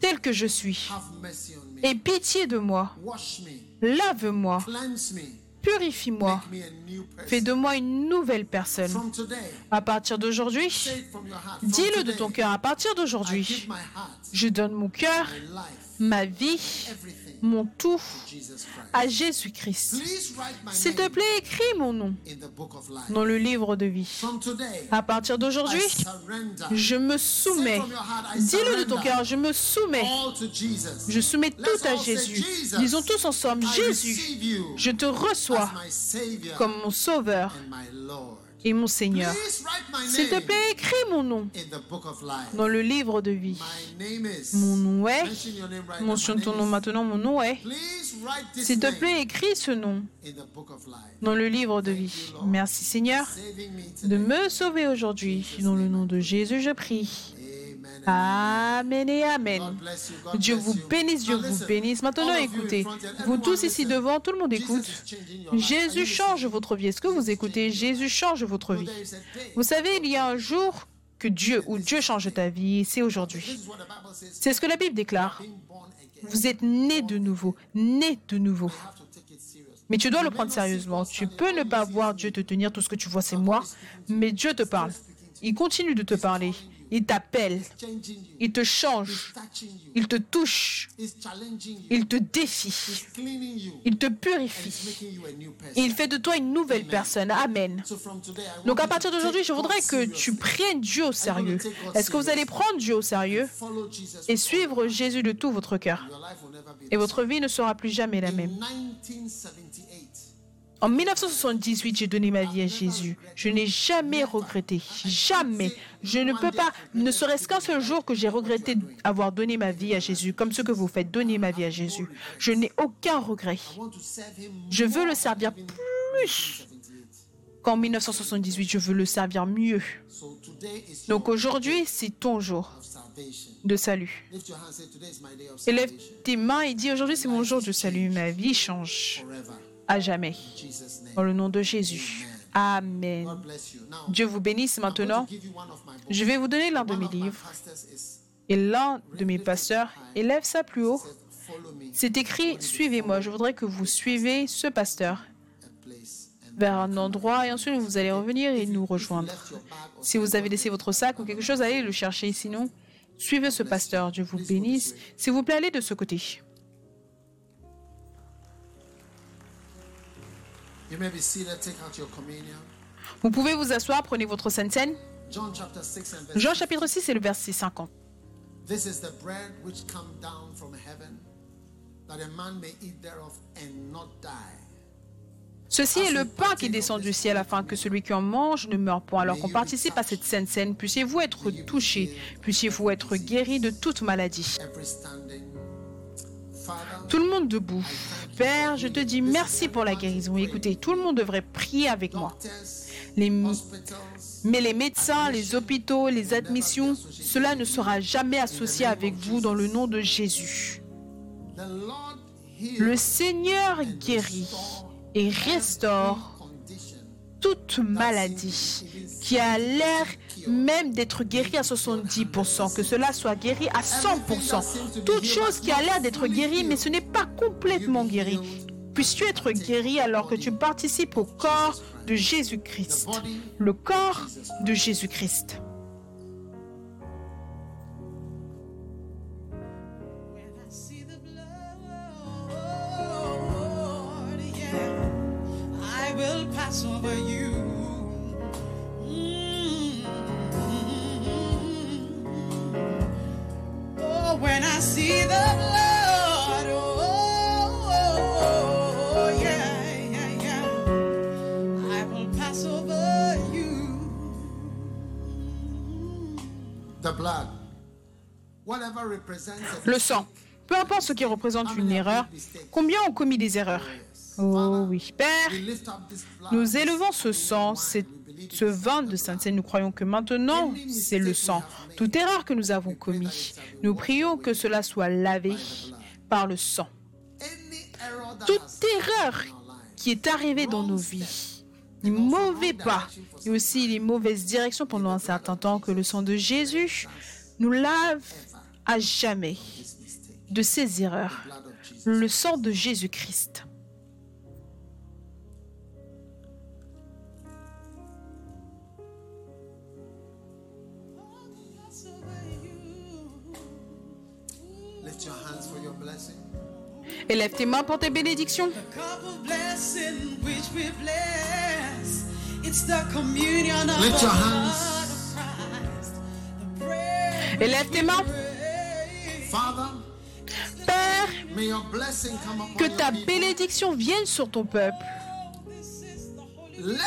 tel que je suis. Aie pitié de moi. Lave-moi. Purifie-moi. Fais de moi une nouvelle personne. À partir d'aujourd'hui, dis-le de ton cœur. À partir d'aujourd'hui, je donne mon cœur, ma vie, mon tout à Jésus-Christ. S'il te plaît, écris mon nom dans le livre de vie. À partir d'aujourd'hui, je me soumets. Dis-le de ton cœur, je me soumets. Je soumets tout à Jésus. Disons tous ensemble, Jésus, je te reçois comme mon sauveur et mon Seigneur. S'il te plaît, écris mon nom dans le livre de vie. Mon nom est, mentionne ton nom maintenant, mon nom est. S'il te plaît, écris ce nom dans le livre de vie. Merci Seigneur de me sauver aujourd'hui. Dans le nom de Jésus, je prie. Amen et Amen. Dieu vous bénisse, Dieu vous bénisse. Maintenant, écoutez, vous tous ici devant, tout le monde écoute. Jésus change votre vie. Est-ce que vous écoutez? Jésus change votre vie. Vous savez, il y a un jour que Dieu, ou Dieu change ta vie, c'est aujourd'hui. C'est ce que la Bible déclare. Vous êtes né de nouveau, né de nouveau. Mais tu dois le prendre sérieusement. Tu peux ne pas voir Dieu te tenir, tout ce que tu vois, c'est moi, mais Dieu te parle. Il continue de te parler. Il t'appelle, il te change, il te touche, il te défie, il te purifie. Et il fait de toi une nouvelle personne. Amen. Donc à partir d'aujourd'hui, je voudrais que tu prennes Dieu au sérieux. Est-ce que vous allez prendre Dieu au sérieux et suivre Jésus de tout votre cœur Et votre vie ne sera plus jamais la même. In 1978, En 1978, j'ai donné ma vie à Jésus. Je n'ai jamais regretté. Jamais. Je ne peux pas, ne serait-ce qu'un seul jour que j'ai regretté avoir donné ma vie à Jésus, comme ce que vous faites, donner ma vie à Jésus. Je n'ai aucun regret. Je veux le servir plus 1978. qu'en 1978. Je veux le servir mieux. Donc aujourd'hui, c'est ton jour de salut. Élève tes mains et dis aujourd'hui, c'est mon jour de salut. Ma vie change. À jamais. Dans le nom de Jésus. Amen. Dieu vous bénisse maintenant. Je vais vous donner l'un de mes livres. Et l'un de mes pasteurs élève ça plus haut. C'est écrit Suivez-moi. Je voudrais que vous suivez ce pasteur vers un endroit et ensuite vous allez revenir et nous rejoindre. Si vous avez laissé votre sac ou quelque chose, allez le chercher. Sinon, suivez ce pasteur. Dieu vous bénisse. S'il vous plaît, allez de ce côté. You may be seated, take out your communion. Vous pouvez vous asseoir, prenez votre Sainte Seine. John chapter 6 and verse Jean chapitre 6 et le verset 50. This is the bread which come down from heaven, that a man may eat thereof and not die. Ceci est le pain qui descend du ciel afin que celui qui en mange ne meure point. Alors qu'on participe à cette sainte scène, puissiez-vous être touchés, puissiez-vous être guéris de toute maladie. Tout le monde debout. Père, je te dis merci pour la guérison. Écoutez, tout le monde devrait prier avec moi. mais les médecins, les hôpitaux, les admissions, cela ne sera jamais associé avec vous dans le nom de Jésus. Le Seigneur guérit et restaure. Toute maladie qui a l'air même d'être guérie à 70%, que cela soit guéri à 100%. Toute chose qui a l'air d'être guérie, mais ce n'est pas complètement guéri. Puisses-tu être guéri alors que tu participes au corps de Jésus-Christ, le corps de Jésus-Christ. Will pass over you. Mm. Oh, when I see the blood, oh, yeah, yeah, yeah, I will pass over you. the blood. Whatever represents Le sang. Peu importe ce qui représente une erreur, combien ont commis des erreurs? Oh oui. Père. Nous élevons ce sang, ce vin de Sainte. Nous croyons que maintenant, c'est le sang. Toute erreur que nous avons commis, nous prions que cela soit lavé par le sang. Toute erreur qui est arrivée dans nos vies, les mauvais pas et aussi les mauvaises directions pendant un certain temps, que le sang de Jésus nous lave à jamais de ces erreurs. Le sang de Jésus-Christ. Élève tes mains pour tes bénédictions. The cup of blessing which we bless. It's the communion of Lift your hands. Élève tes mains. Father, Père, may your blessing come upon que ta bénédiction vienne sur ton peuple. This is the holy Let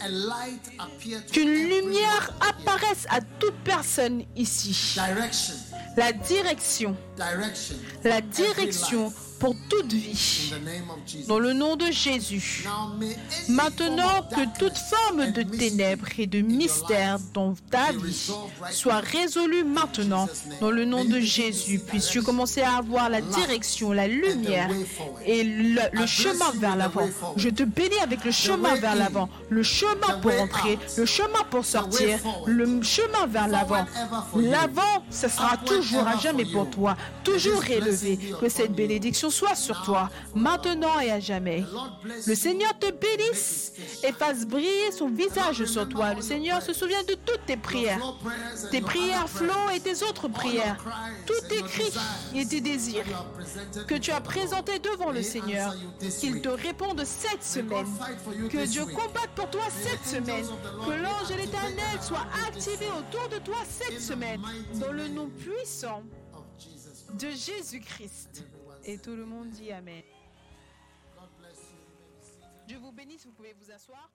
a light appear to Qu'une lumière apparaisse à toute personne ici. Direction, La direction. direction. La Every direction. Pour toute vie. Dans le nom de Jésus. Maintenant que toute forme de ténèbres et de mystère dans ta vie soit résolue maintenant dans le nom de Jésus. Puisses-tu commencer à avoir la direction, la lumière et le, le chemin vers l'avant. Je te bénis avec le chemin vers l'avant, le chemin pour entrer, le chemin pour sortir, le chemin vers l'avant. L'avant, ce sera toujours à jamais pour toi, toujours élevé. Que cette bénédiction soit sur toi, maintenant et à jamais. Le Seigneur te bénisse et fasse briller son visage sur toi. Le Seigneur se souvient de toutes tes prières, tes prières flots et tes autres prières, tous tes cris et tes désirs que tu as présentés devant le Seigneur. Qu'il te réponde cette semaine. Que Dieu combatte pour toi cette semaine. Que l'ange de l'éternel soit activé autour de toi cette semaine. Dans le nom puissant de Jésus-Christ. Et tout le monde dit Amen. Dieu vous bénisse, vous pouvez vous asseoir.